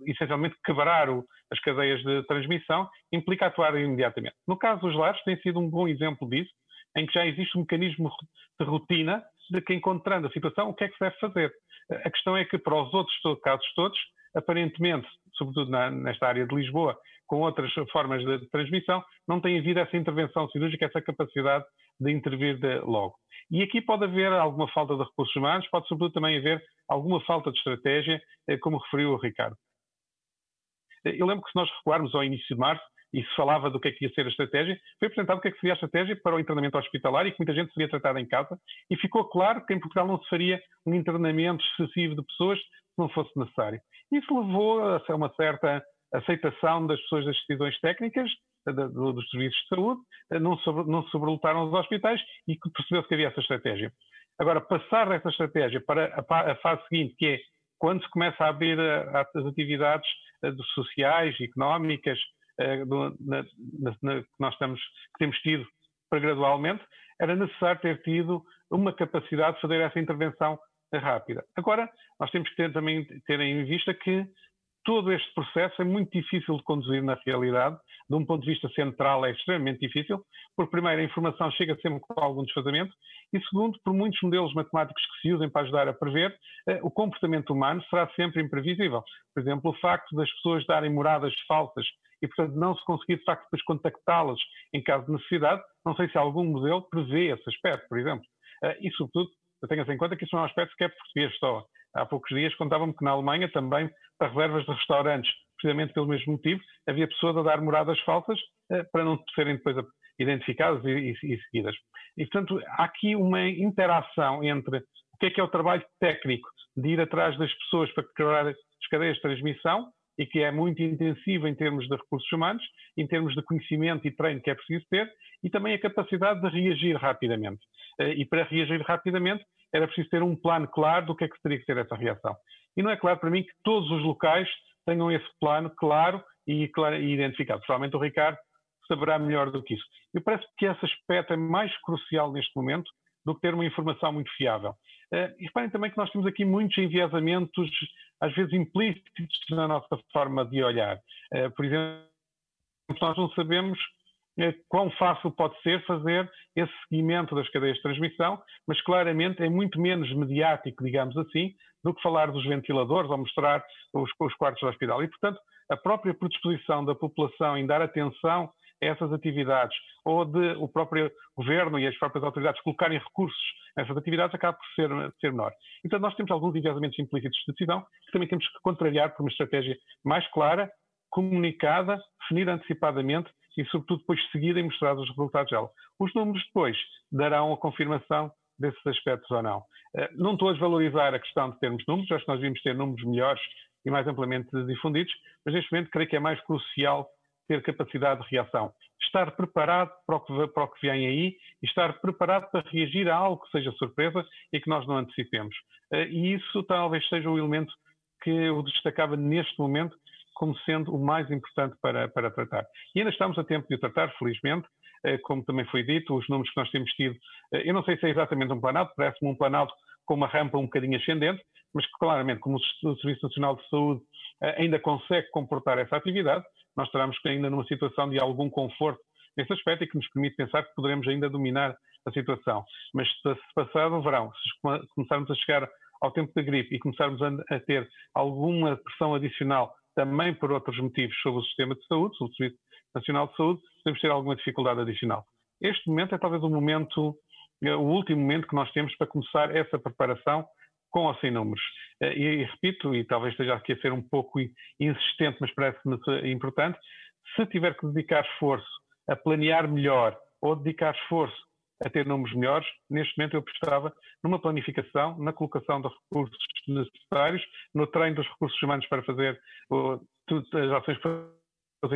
essencialmente, quebrar o, as cadeias de transmissão implica atuar imediatamente. No caso dos lares, tem sido um bom exemplo disso, em que já existe um mecanismo de rotina de que, encontrando a situação, o que é que se deve fazer. Eh, a questão é que, para os outros casos todos, aparentemente, sobretudo na, nesta área de Lisboa, com outras formas de transmissão, não tem havido essa intervenção cirúrgica, essa capacidade de intervir de logo. E aqui pode haver alguma falta de recursos humanos, pode sobretudo também haver alguma falta de estratégia, eh, como referiu o Ricardo. Eh, eu lembro que se nós recuarmos ao início de março, e se falava do que é que ia ser a estratégia, foi apresentado o que é que seria a estratégia para o internamento hospitalar e que muita gente seria tratada em casa, e ficou claro que em Portugal não se faria um internamento excessivo de pessoas se não fosse necessário. Isso levou a uma certa aceitação das pessoas das decisões técnicas, dos serviços de saúde, não, sobre, não sobrelotaram os hospitais e percebeu-se que havia essa estratégia. Agora, passar dessa estratégia para a, fase seguinte, que é quando se começa a abrir as atividades eh, sociais, económicas, eh, que nós estamos, que temos tido para gradualmente, era necessário ter tido uma capacidade de fazer essa intervenção rápida. Agora, nós temos que ter, também ter em vista que todo este processo é muito difícil de conduzir na realidade, de um ponto de vista central é extremamente difícil, porque primeiro a informação chega sempre com algum desfazamento e segundo, por muitos modelos matemáticos que se usem para ajudar a prever, eh, o comportamento humano será sempre imprevisível. Por exemplo, o facto das pessoas darem moradas falsas e, portanto, não se conseguir, de facto, depois contactá-las em caso de necessidade, não sei se algum modelo prevê esse aspecto, por exemplo. Eh, e, sobretudo, tenha-se em conta que isso não é um aspecto que é português só. Há poucos dias contavam-me que na Alemanha também, para reservas de restaurantes, precisamente pelo mesmo motivo, havia pessoas a dar moradas falsas eh, para não serem depois identificadas e, e, e, seguidas. E, portanto, há aqui uma interação entre o que é que é o trabalho técnico de ir atrás das pessoas para criar as cadeias de transmissão e que é muito intensivo em termos de recursos humanos, em termos de conhecimento e treino que é preciso ter, e também a capacidade de reagir rapidamente. Eh, e para reagir rapidamente era preciso ter um plano claro do que é que teria que ser essa reação. E não é claro para mim que todos os locais tenham esse plano claro e, claro, e identificado. Provavelmente o Ricardo saberá melhor do que isso. E parece que esse aspecto é mais crucial neste momento do que ter uma informação muito fiável. Uh, e reparem também que nós temos aqui muitos enviesamentos, às vezes implícitos na nossa forma de olhar. Uh, por exemplo, nós não sabemos quão fácil pode ser fazer esse seguimento das cadeias de transmissão, mas claramente é muito menos mediático, digamos assim, do que falar dos ventiladores ou mostrar os, os quartos do hospital. E, portanto, a própria predisposição da população em dar atenção a essas atividades, ou de o próprio governo e as próprias autoridades colocarem recursos nessas atividades, acaba por ser, ser menor. Então, nós temos alguns enviesamentos implícitos de decisão que também temos que contrariar por uma estratégia mais clara, comunicada, definida antecipadamente e, sobretudo, depois seguida e mostrada os resultados dela. Os números depois darão a confirmação desses aspectos ou não. Eh, não estou a desvalorizar a questão de termos números, acho que nós devíamos ter números melhores e mais amplamente difundidos, mas neste momento creio que é mais crucial ter capacidade de reação. Estar preparado para o, que, para o que vem aí e estar preparado para reagir a algo que seja surpresa e que nós não antecipemos. Eh, e isso talvez seja o elemento que eu destacava neste momento como sendo o mais importante para, para tratar. E ainda estamos a tempo de o tratar, felizmente, eh, como também foi dito, os números que nós temos tido, eh, eu não sei se é exatamente um planalto, parece-me um planalto com uma rampa um bocadinho ascendente, mas que claramente, como o Serviço Nacional de Saúde ainda consegue comportar essa atividade, nós estaremos ainda numa situação de algum conforto nesse aspecto e que nos permite pensar que poderemos ainda dominar a situação. Mas se passado o verão, se começarmos a chegar ao tempo da gripe e começarmos a, ter alguma pressão adicional também por outros motivos sobre o sistema de saúde, sobre o Serviço Nacional de Saúde, podemos ter alguma dificuldade adicional. Este momento é talvez o momento, eh, o último momento que nós temos para começar essa preparação com ou sem números. Eh, e, repito, e talvez esteja aqui a ser um pouco insistente, mas parece-me importante, se tiver que dedicar esforço a planear melhor ou dedicar esforço a ter números melhores, neste momento eu prestava numa planificação, na colocação de recursos necessários, no treino dos recursos humanos para fazer uh, as ações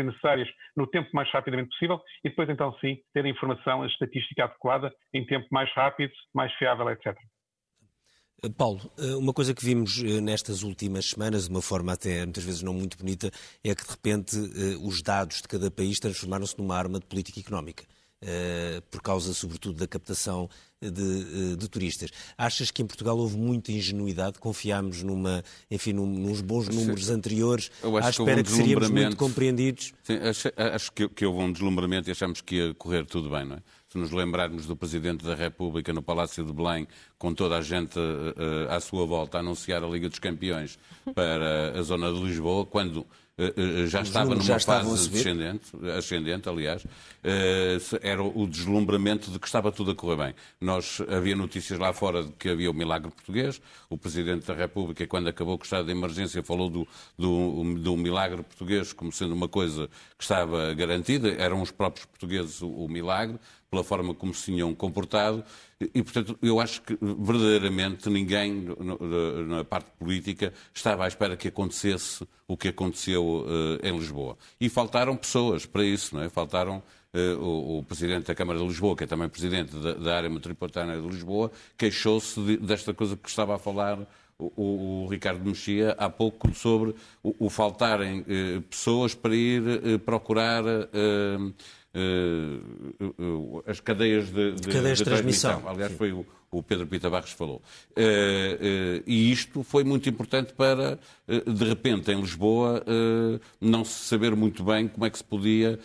necessárias no tempo mais rapidamente possível e depois então sim ter a informação, a estatística adequada em tempo mais rápido, mais fiável, etc. Eh, Paulo, eh, uma coisa que vimos eh, nestas últimas semanas, de uma forma até muitas vezes não muito bonita, é que de repente os dados de cada país transformaram-se numa arma de política económica. Por causa, sobretudo, da captação de, de, turistas. Achas que em Portugal houve muita ingenuidade? Confiámos numa, enfim, num, nos bons números anteriores, à espera que, que seríamos muito compreendidos? Sim, acho, acho que, que houve um deslumbramento e achamos que ia correr tudo bem, não é? se nos lembrarmos do Presidente da República no Palácio de Belém, com toda a gente uh, à sua volta a anunciar a Liga dos Campeões para a zona de Lisboa, quando já Os estava numa já fase descendente, ascendente, aliás, era o deslumbramento de que estava tudo a correr bem. Nós havia notícias lá fora de que havia o milagre português. O Presidente da República, quando acabou com o estado de emergência, falou do, do, do milagre português como sendo uma coisa que estava garantida. Eram os próprios portugueses o, o milagre pela forma como se tinham comportado. E, portanto, eu acho que verdadeiramente ninguém na parte política estava à espera que acontecesse o que aconteceu uh, em Lisboa. E faltaram pessoas para isso, não é? Faltaram uh, o, o, Presidente da Câmara de Lisboa, que é também Presidente da, da área metropolitana de Lisboa, queixou-se de, desta coisa que estava a falar o, o, Ricardo Mexia há pouco sobre o, o faltarem eh, pessoas para ir procurar uh, as cadeias de, de, cadeias de, transmissão. transmissão. Aliás, Sim. foi o, o Pedro Pita Barros falou. E isto foi muito importante para, de repente, em Lisboa, não se saber muito bem como é que se podia.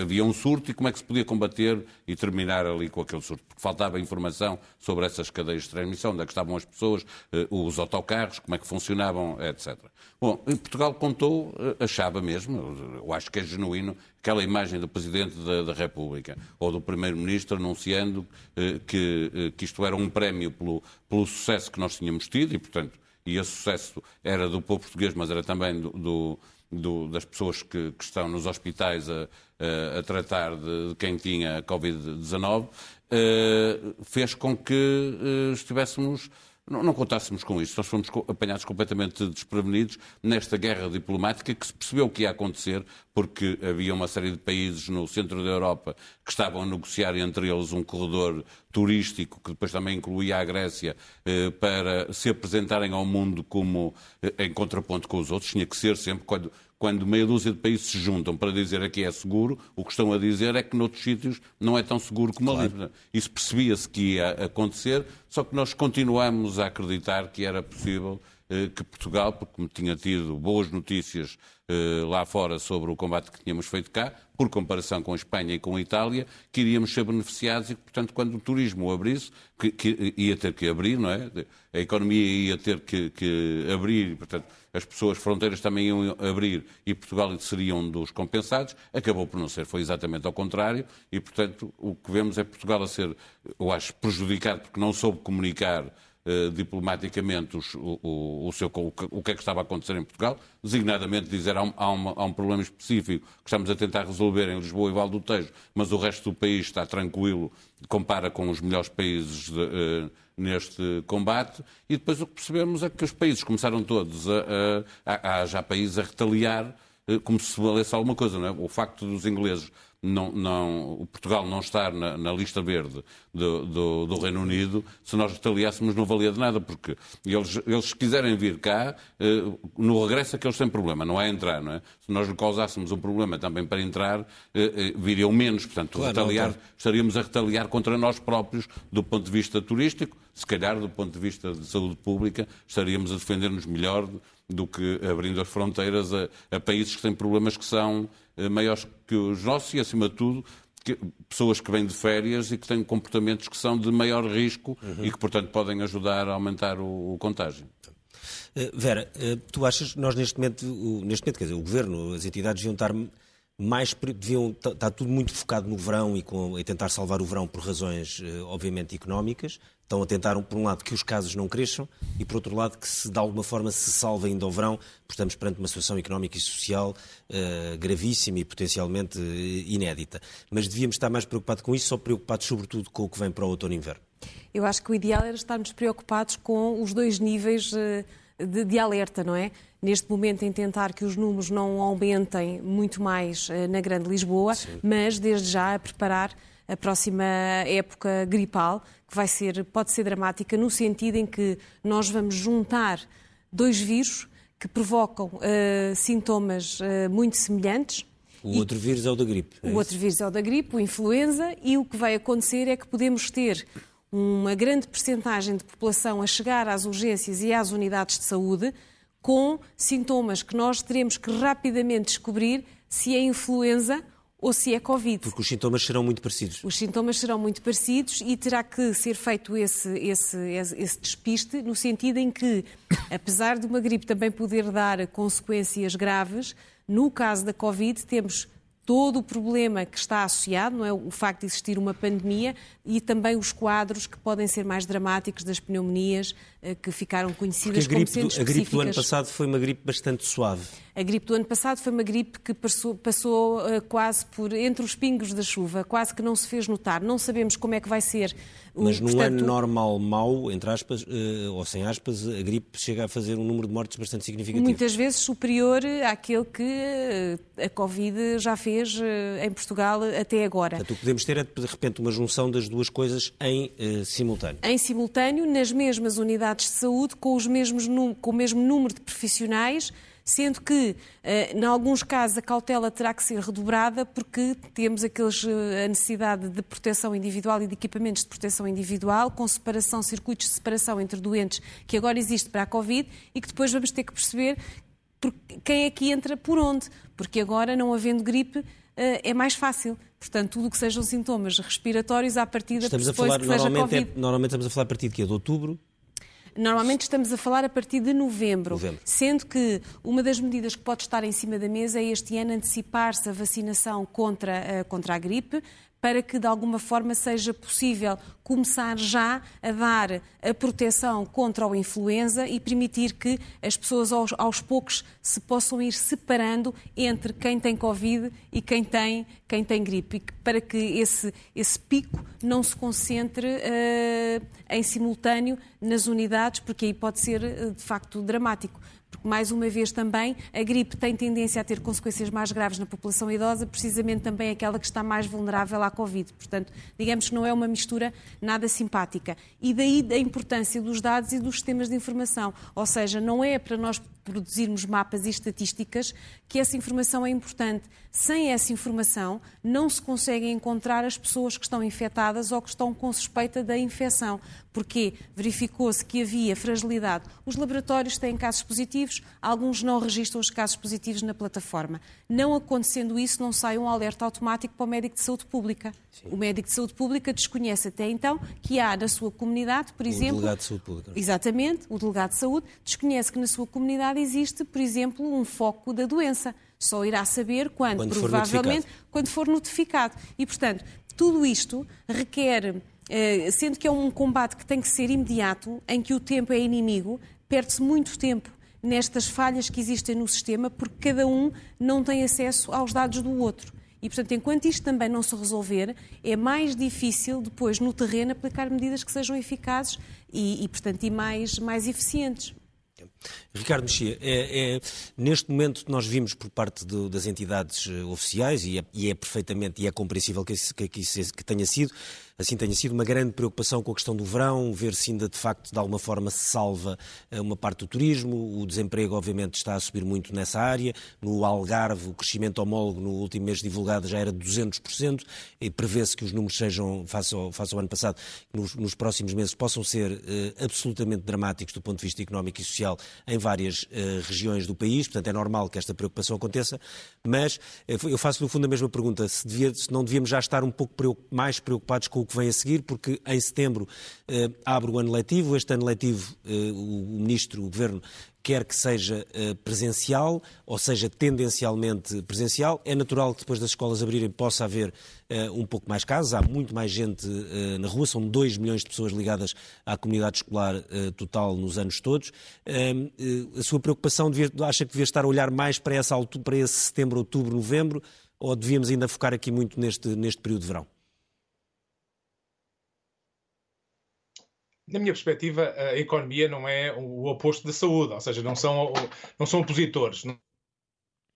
Havia um surto e como é que se podia combater e terminar ali com aquele surto. Porque faltava informação sobre essas cadeias de transmissão, onde é que estavam as pessoas, os autocarros, como é que funcionavam, etc. Bom, Portugal contou, achava mesmo, eu acho que é genuíno, aquela imagem do Presidente da, da República ou do Primeiro-Ministro anunciando eh, que, eh, que isto era um prémio pelo, pelo sucesso que nós tínhamos tido e, portanto, e esse sucesso era do povo português, mas era também do, do, das pessoas que, que, estão nos hospitais a, a, a tratar de, de, quem tinha Covid-19, eh, fez com que eh, estivéssemos não, não contássemos com isso. Nós fomos apanhados completamente desprevenidos nesta guerra diplomática que se percebeu que ia acontecer porque havia uma série de países no centro da Europa que estavam a negociar entre eles um corredor turístico que depois também incluía a Grécia eh, para se apresentarem ao mundo como eh, em contraponto com os outros. Tinha que ser sempre quando quando meia dúzia de países se juntam para dizer aqui é seguro, o que estão a dizer é que noutros sítios não é tão seguro como claro. ali. Isso percebia-se que ia acontecer, só que nós continuamos a acreditar que era possível eh, que Portugal, porque tinha tido boas notícias eh, lá fora sobre o combate que tínhamos feito cá, por comparação com a Espanha e com a Itália, que iríamos ser beneficiados e que, portanto, quando o turismo abrisse, que, que ia ter que abrir, não é? A economia ia ter que, que abrir, portanto, as pessoas, fronteiras também iam abrir e Portugal seria um dos compensados, acabou por não ser, foi exatamente ao contrário. E, portanto, o que vemos é Portugal a ser, eu acho, prejudicado porque não soube comunicar eh, diplomaticamente os, o, o, seu, o, o, que é que estava a acontecer em Portugal, designadamente dizer há um, há, uma, há um, problema específico que estamos a tentar resolver em Lisboa e Val do Tejo, mas o resto do país está tranquilo, compara com os melhores países de, uh, neste combate, e depois o que percebemos é que os países começaram todos a, a, a há já países a retaliar uh, como se valesse alguma coisa, não é? O facto dos ingleses não, não, o Portugal não estar na, na lista verde do, do, do, Reino Unido, se nós retaliássemos não valia de nada, porque eles, eles se quiserem vir cá, eh, no regresso é que eles têm problema, não é entrar, não é? Se nós lhe causássemos um problema também para entrar, eh, eh, viriam menos, portanto, claro, retaliar, não, estaríamos a retaliar contra nós próprios do ponto de vista turístico, se calhar do ponto de vista de saúde pública, estaríamos a defender-nos melhor do que abrindo as fronteiras a, a países que têm problemas que são maiores que os nossos e, acima de tudo, que, pessoas que vêm de férias e que têm comportamentos que são de maior risco uhum. e que, portanto, podem ajudar a aumentar o, o contágio. Uh, Vera, uh, tu achas nós neste momento, neste momento, quer dizer, o Governo, as entidades deviam estar mais deviam está tudo muito focado no verão e com, tentar salvar o verão por razões obviamente económicas estão a tentar, por um lado, que os casos não cresçam e, por outro lado, que se, de alguma forma se salve ainda ao verão, porque estamos perante uma situação económica e social uh, gravíssima e potencialmente uh, inédita. Mas devíamos estar mais preocupados com isso ou preocupados, sobretudo, com o que vem para o outono e inverno? Eu acho que o ideal era estarmos preocupados com os dois níveis uh, de, de, alerta, não é? Neste momento, em tentar que os números não aumentem muito mais na Grande Lisboa, Sim. mas desde já a preparar a próxima época gripal, que vai ser, pode ser dramática no sentido em que nós vamos juntar dois vírus que provocam uh, sintomas uh, muito semelhantes. O outro vírus é o da gripe. É o outro vírus é o da gripe, o influenza, e o que vai acontecer é que podemos ter uma grande percentagem de população a chegar às urgências e às unidades de saúde com sintomas que nós teremos que rapidamente descobrir se é influenza ou se é Covid. Porque os sintomas serão muito parecidos. Os sintomas serão muito parecidos e terá que ser feito esse, esse, esse despiste, no sentido em que, apesar de uma gripe também poder dar consequências graves, no caso da Covid temos todo o problema que está associado, não é? o facto de existir uma pandemia e também os quadros que podem ser mais dramáticos das pneumonias que ficaram conhecidas como sendo do, A gripe do ano passado foi uma gripe bastante suave. A gripe do ano passado foi uma gripe que passou, passou uh, quase por entre os pingos da chuva, quase que não se fez notar. Não sabemos como é que vai ser. Mas num portanto... ano normal mau, entre aspas, uh, ou sem aspas, a gripe chega a fazer um número de mortes bastante significativo. Muitas vezes superior àquele que uh, a Covid já fez em Portugal até agora. Portanto, podemos ter, de repente, uma junção das duas coisas em simultâneo. Em simultâneo, nas mesmas unidades de saúde, com, os mesmos, com o mesmo número de profissionais, Sendo que, em alguns casos, a cautela terá que ser redobrada porque temos aqueles, a necessidade de proteção individual e de equipamentos de proteção individual, com separação, circuitos de separação entre doentes que agora existe para a Covid e que depois vamos ter que perceber quem é que entra por onde, porque agora, não havendo gripe, é mais fácil. Portanto, tudo o que sejam sintomas respiratórios, à partida, estamos a falar, que normalmente, seja Covid. É, normalmente estamos a falar a partir de? De outubro? Normalmente estamos a falar a partir de novembro, novembro, sendo que uma das medidas que pode estar em cima da mesa é este ano antecipar-se a vacinação contra, contra a gripe, para que de alguma forma seja possível começar já a dar a proteção contra a influenza e permitir que as pessoas aos, aos, poucos se possam ir separando entre quem tem Covid e quem tem, quem tem gripe, para que esse, esse pico não se concentre uh, em simultâneo nas unidades, porque aí pode ser uh, de facto dramático porque, mais uma vez, também a gripe tem tendência a ter consequências mais graves na população idosa, precisamente também aquela que está mais vulnerável à Covid. Portanto, digamos que não é uma mistura nada simpática. E daí a importância dos dados e dos sistemas de informação. Ou seja, não é para nós produzirmos mapas e estatísticas que essa informação é importante. Sem essa informação, não se conseguem encontrar as pessoas que estão infectadas ou que estão com suspeita da infecção. Porque verificou-se que havia fragilidade. Os laboratórios têm casos positivos, alguns não registram os casos positivos na plataforma. Não acontecendo isso, não sai um alerta automático para o médico de saúde pública. Sim. O médico de saúde pública desconhece até então que há na sua comunidade, por o exemplo. O delegado de saúde pública. Exatamente, o delegado de saúde desconhece que na sua comunidade existe, por exemplo, um foco da doença. Só irá saber quando, quando provavelmente, for quando for notificado. E, portanto, tudo isto requer, sendo que é um combate que tem que ser imediato, em que o tempo é inimigo, perde-se muito tempo nestas falhas que existem no sistema, porque cada um não tem acesso aos dados do outro. E, portanto, enquanto isto também não se resolver, é mais difícil depois, no terreno, aplicar medidas que sejam eficazes e, e portanto, e mais, mais eficientes. Ricardo Mexia, é, é, neste momento nós vimos por parte do, das entidades eh, oficiais, e é, e é, perfeitamente e é compreensível que, que, que, que tenha sido, assim tenha sido uma grande preocupação com a questão do verão, ver se ainda de facto de alguma forma se salva eh, uma parte do turismo. O desemprego, obviamente, está a subir muito nessa área. No Algarve, o crescimento homólogo no último mês divulgado já era de 200%, e prevê-se que os números sejam, face ao, face ao ano passado, nos, nos, próximos meses possam ser eh, absolutamente dramáticos do ponto de vista económico e social em várias uh, regiões do país. Portanto, é normal que esta preocupação aconteça, mas eu faço no fundo a mesma pergunta: se, devia, se não devíamos já estar um pouco mais preocupados com o que vem a seguir, porque em setembro eh, abre o ano letivo. Este ano letivo, eh, o Ministro, o Governo, quer que seja eh, presencial, ou seja, tendencialmente presencial. É natural que depois das escolas abrirem possa haver uh, um pouco mais casos. Há muito mais gente uh, na rua, são 2 milhões de pessoas ligadas à comunidade escolar total nos anos todos. A sua preocupação devia, acha que devia estar a olhar mais para, essa para esse setembro, outubro, novembro, ou devíamos ainda focar aqui muito neste, neste período de verão? Na minha perspectiva, a economia não é o oposto da saúde, ou seja, não são, não são opositores.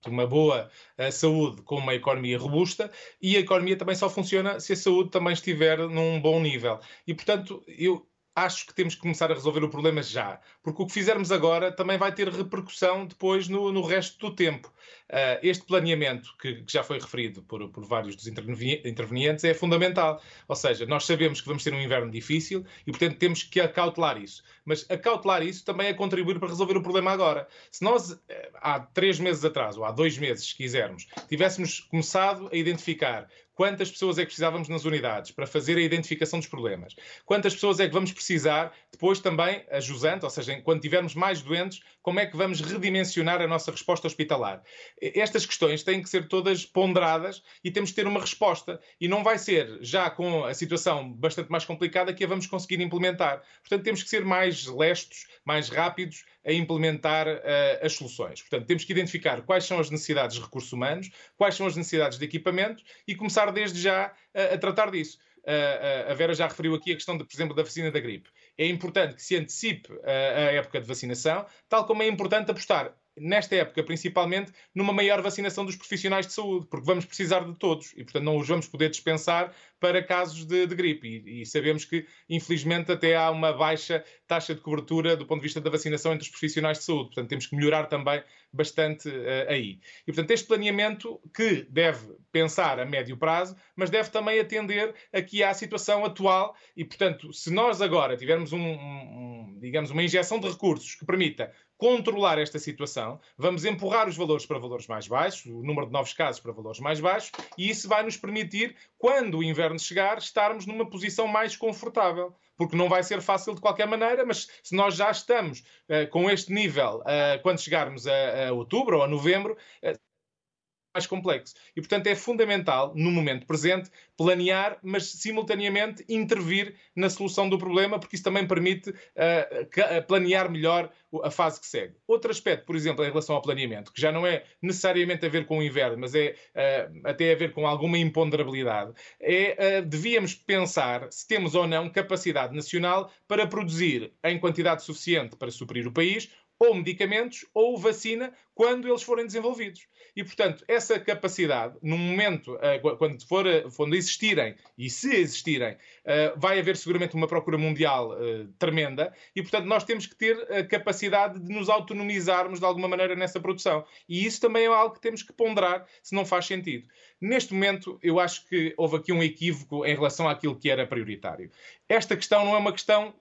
Uma boa uh, saúde com uma economia robusta e a economia também só funciona se a saúde também estiver num bom nível. E, portanto, eu, acho que temos que começar a resolver o problema já, porque o que fizermos agora também vai ter repercussão depois no, no resto do tempo. Uh, este planeamento, que, que, já foi referido por, por vários dos intervenientes, é fundamental. Ou seja, nós sabemos que vamos ter um inverno difícil e, portanto, temos que acautelar isso. Mas acautelar isso também é contribuir para resolver o problema agora. Se nós, eh, há três meses atrás, ou há dois meses, se quisermos, tivéssemos começado a identificar quantas pessoas é que precisávamos nas unidades para fazer a identificação dos problemas, quantas pessoas é que vamos precisar depois também, a jusante, ou seja, quando tivermos mais doentes, como é que vamos redimensionar a nossa resposta hospitalar. Estas questões têm que ser todas ponderadas e temos que ter uma resposta. E não vai ser já com a situação bastante mais complicada que a vamos conseguir implementar. Portanto, temos que ser mais lestos, mais rápidos a implementar uh, as soluções. Portanto, temos que identificar quais são as necessidades de recursos humanos, quais são as necessidades de equipamento e começar desde já a, a tratar disso. Uh, a Vera já referiu aqui a questão, de, por exemplo, da vacina da gripe. É importante que se antecipe a época de vacinação, tal como é importante apostar nesta época, principalmente, numa maior vacinação dos profissionais de saúde, porque vamos precisar de todos e, portanto, não os vamos poder dispensar para casos de, de gripe. E, e, sabemos que, infelizmente, até há uma baixa taxa de cobertura do ponto de vista da vacinação entre os profissionais de saúde. Portanto, temos que melhorar também bastante uh, aí. E, portanto, este planeamento que deve pensar a médio prazo, mas deve também atender aqui à situação atual e, portanto, se nós agora tivermos um, um, digamos, uma injeção de recursos que permita controlar esta situação, vamos empurrar os valores para valores mais baixos, o número de novos casos para valores mais baixos, e isso vai nos permitir, quando o inverno chegar, estarmos numa posição mais confortável. Porque não vai ser fácil de qualquer maneira, mas se nós já estamos uh, com este nível uh, quando chegarmos a, a, outubro ou a novembro, uh, mais complexo. E, portanto, é fundamental, no momento presente, planear, mas simultaneamente intervir na solução do problema, porque isso também permite uh, planear melhor a fase que segue. Outro aspecto, por exemplo, em relação ao planeamento, que já não é necessariamente a ver com o inverno, mas é uh, até a ver com alguma imponderabilidade, é uh, devíamos pensar se temos ou não capacidade nacional para produzir em quantidade suficiente para suprir o país ou medicamentos ou vacina quando eles forem desenvolvidos. E, portanto, essa capacidade, no momento, uh, quando, for, quando existirem, e se existirem, uh, vai haver seguramente uma procura mundial tremenda, e, portanto, nós temos que ter a capacidade de nos autonomizarmos de alguma maneira nessa produção. E isso também é algo que temos que ponderar se não faz sentido. Neste momento, eu acho que houve aqui um equívoco em relação àquilo que era prioritário. Esta questão não é uma questão,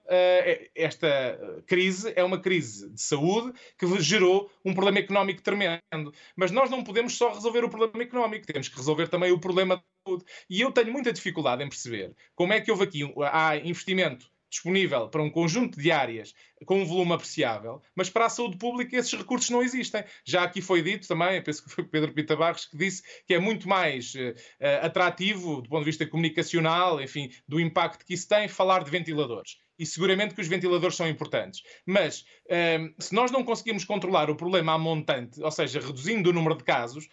esta crise é uma crise de saúde que gerou um problema económico tremendo. Mas nós não podemos só resolver o problema económico, temos que resolver também o problema de saúde. E eu tenho muita dificuldade em perceber como é que houve aqui há investimento disponível para um conjunto de áreas com um volume apreciável, mas para a saúde pública esses recursos não existem. Já aqui foi dito também, penso que foi Pedro Pita Barros que disse que é muito mais uh, atrativo do ponto de vista comunicacional, enfim, do impacto que isso tem, falar de ventiladores e seguramente que os ventiladores são importantes. Mas ehm, se nós não conseguimos controlar o problema a montante, ou seja, reduzindo o número de casos,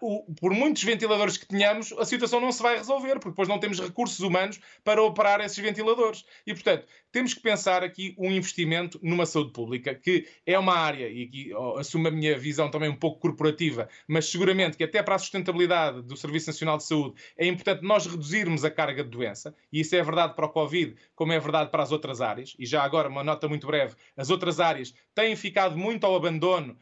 o, por muitos ventiladores que tenhamos, a situação não se vai resolver, porque depois não temos recursos humanos para operar esses ventiladores. E, portanto, temos que pensar aqui um investimento numa saúde pública, que é uma área, e aqui oh, assumo a minha visão também um pouco corporativa, mas seguramente que até para a sustentabilidade do Serviço Nacional de Saúde é importante nós reduzirmos a carga de doença, e isso é verdade para o Covid, como é verdade para as outras áreas. E já agora, uma nota muito breve: as outras áreas têm ficado muito ao abandono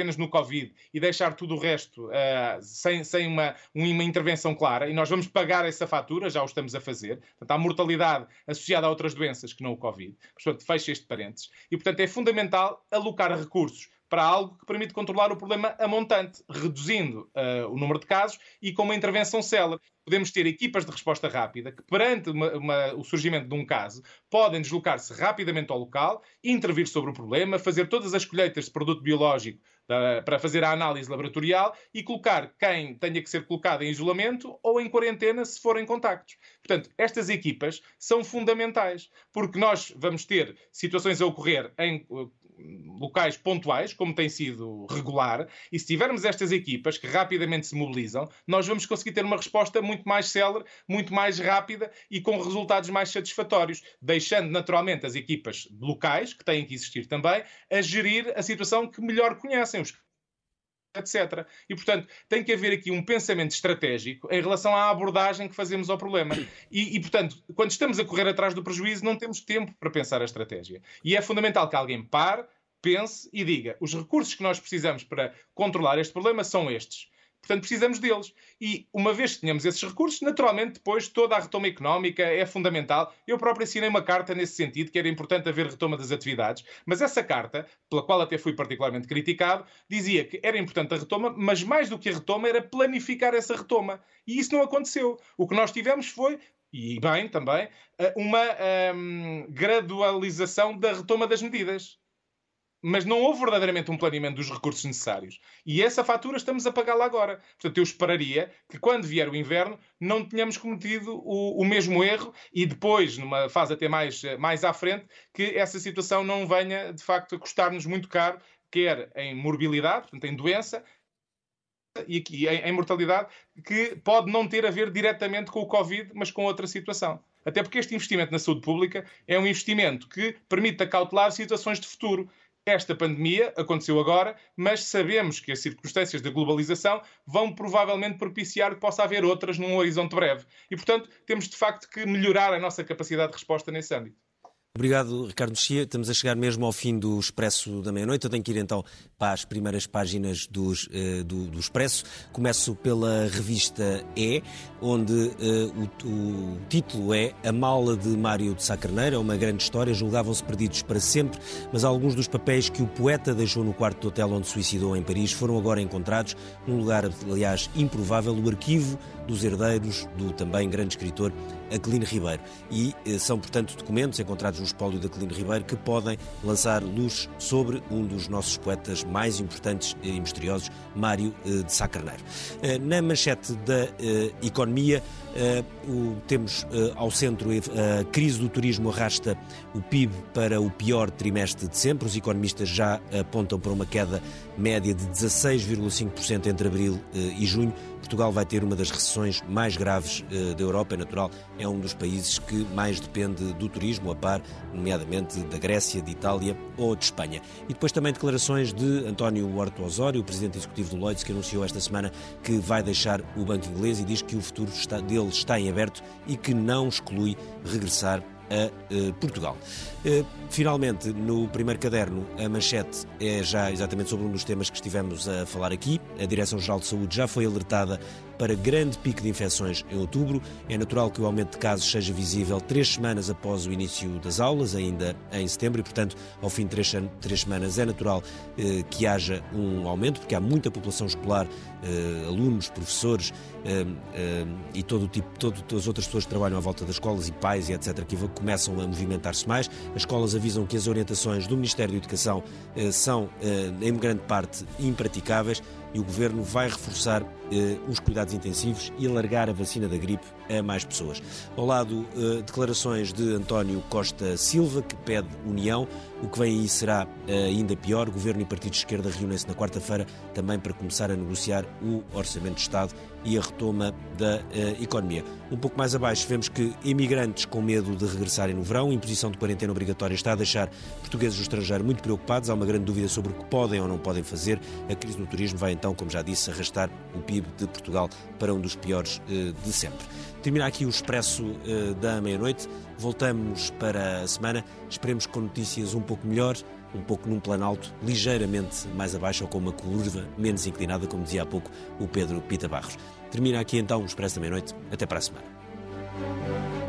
apenas no Covid e deixar tudo o resto uh, sem, sem uma, uma intervenção clara, e nós vamos pagar essa fatura, já o estamos a fazer. Portanto, há mortalidade associada a outras doenças que não o Covid. Portanto, fecha este parênteses. E, portanto, é fundamental alocar recursos para algo que permite controlar o problema a montante, reduzindo uh, o número de casos e com uma intervenção célere. Podemos ter equipas de resposta rápida que, perante uma, uma, o surgimento de um caso, podem deslocar-se rapidamente ao local, intervir sobre o problema, fazer todas as colheitas de produto biológico para fazer a análise laboratorial e colocar quem tenha que ser colocado em isolamento ou em quarentena se forem contactos. Portanto, estas equipas são fundamentais, porque nós vamos ter situações a ocorrer em locais pontuais, como tem sido regular, e se tivermos estas equipas que rapidamente se mobilizam, nós vamos conseguir ter uma resposta muito mais célere, muito mais rápida e com resultados mais satisfatórios, deixando naturalmente as equipas locais, que têm que existir também, a gerir a situação que melhor conhecem, os etc. E, portanto, tem que haver aqui um pensamento estratégico em relação à abordagem que fazemos ao problema. E, e, portanto, quando estamos a correr atrás do prejuízo, não temos tempo para pensar a estratégia. E é fundamental que alguém pare, pense e diga: os recursos que nós precisamos para controlar este problema são estes. Portanto, precisamos deles. E uma vez que tenhamos esses recursos, naturalmente, depois toda a retoma económica é fundamental. Eu próprio assinei uma carta nesse sentido, que era importante haver retoma das atividades, mas essa carta, pela qual até fui particularmente criticado, dizia que era importante a retoma, mas mais do que a retoma era planificar essa retoma. E isso não aconteceu. O que nós tivemos foi e bem também, uma um, gradualização da retoma das medidas mas não houve verdadeiramente um planeamento dos recursos necessários. E essa fatura estamos a pagá-la agora. Portanto, eu esperaria que quando vier o inverno não tenhamos cometido o, o, mesmo erro e depois, numa fase até mais, mais à frente, que essa situação não venha, de facto, a custar-nos muito caro, quer em morbilidade, portanto, em doença, e aqui em, mortalidade, que pode não ter a ver diretamente com o Covid, mas com outra situação. Até porque este investimento na saúde pública é um investimento que permite acautelar situações de futuro esta pandemia aconteceu agora, mas sabemos que as circunstâncias da globalização vão provavelmente propiciar que possa haver outras num horizonte breve. E, portanto, temos de facto que melhorar a nossa capacidade de resposta nesse âmbito. Obrigado, Ricardo Mexia. Estamos a chegar mesmo ao fim do Expresso da meia-noite. Eu tenho que ir então para as primeiras páginas dos, uh, do, do, Expresso. Começo pela revista E, onde uh, o, o, título é A Mala de Mário de Sá Carneiro. É uma grande história. Julgavam-se perdidos para sempre, mas alguns dos papéis que o poeta deixou no quarto do hotel onde suicidou em Paris foram agora encontrados num lugar, aliás, improvável, o arquivo dos herdeiros do também grande escritor Aquilino Ribeiro. E uh, são, portanto, documentos encontrados no espólio de Aquilino Ribeiro que podem lançar luz sobre um dos nossos poetas mais importantes e misteriosos, Mário eh, de Sá Carneiro. Eh, na manchete da eh, economia, temos ao centro a crise do turismo arrasta o PIB para o pior trimestre de sempre. Os economistas já apontam para uma queda média de 16,5% entre abril e junho. Portugal vai ter uma das recessões mais graves da Europa, é natural, é um dos países que mais depende do turismo, a par nomeadamente da Grécia, de Itália ou de Espanha. E depois também declarações de António Horto Osório, o presidente executivo do Lloyds, que anunciou esta semana que vai deixar o Banco Inglês e diz que o futuro está, dele está em aberto e que não exclui regressar a uh, Portugal. Uh, finalmente, no primeiro caderno, a manchete é já exatamente sobre um dos temas que estivemos a falar aqui. A Direção-Geral de Saúde já foi alertada para grande pico de infecções em outubro. É natural que o aumento de casos seja visível três semanas após o início das aulas, ainda em setembro, e, portanto, ao fim de três, três semanas é natural eh, que haja um aumento, porque há muita população escolar, eh, alunos, professores eh, eh e todo o tipo, todo, todas as outras pessoas que trabalham à volta das escolas e pais e etc., que começam a movimentar-se mais. As escolas avisam que as orientações do Ministério da Educação eh, são, eh, em grande parte, impraticáveis e o governo vai reforçar eh, os cuidados intensivos e alargar a vacina da gripe a mais pessoas. Ao lado, eh, declarações de António Costa Silva, que pede união. O que vem aí será eh, ainda pior. Governo e partidos de esquerda reúnem-se na quarta-feira também para começar a negociar o Orçamento de Estado e a retoma da uh, economia. Um pouco mais abaixo vemos que imigrantes com medo de regressarem no verão, imposição de quarentena obrigatória está a deixar portugueses do estrangeiro muito preocupados. Há uma grande dúvida sobre o que podem ou não podem fazer. A crise no turismo vai então, como já disse, arrastar o PIB de Portugal para um dos piores uh, de sempre. Termina aqui o Expresso uh, da meia-noite. Voltamos para a semana. Esperemos com notícias um pouco melhores um pouco num planalto ligeiramente mais abaixo ou com uma curva menos inclinada, como dizia há pouco o Pedro Pita Barros. Termina aqui então o Expresso da Meia-Noite. Até para a semana.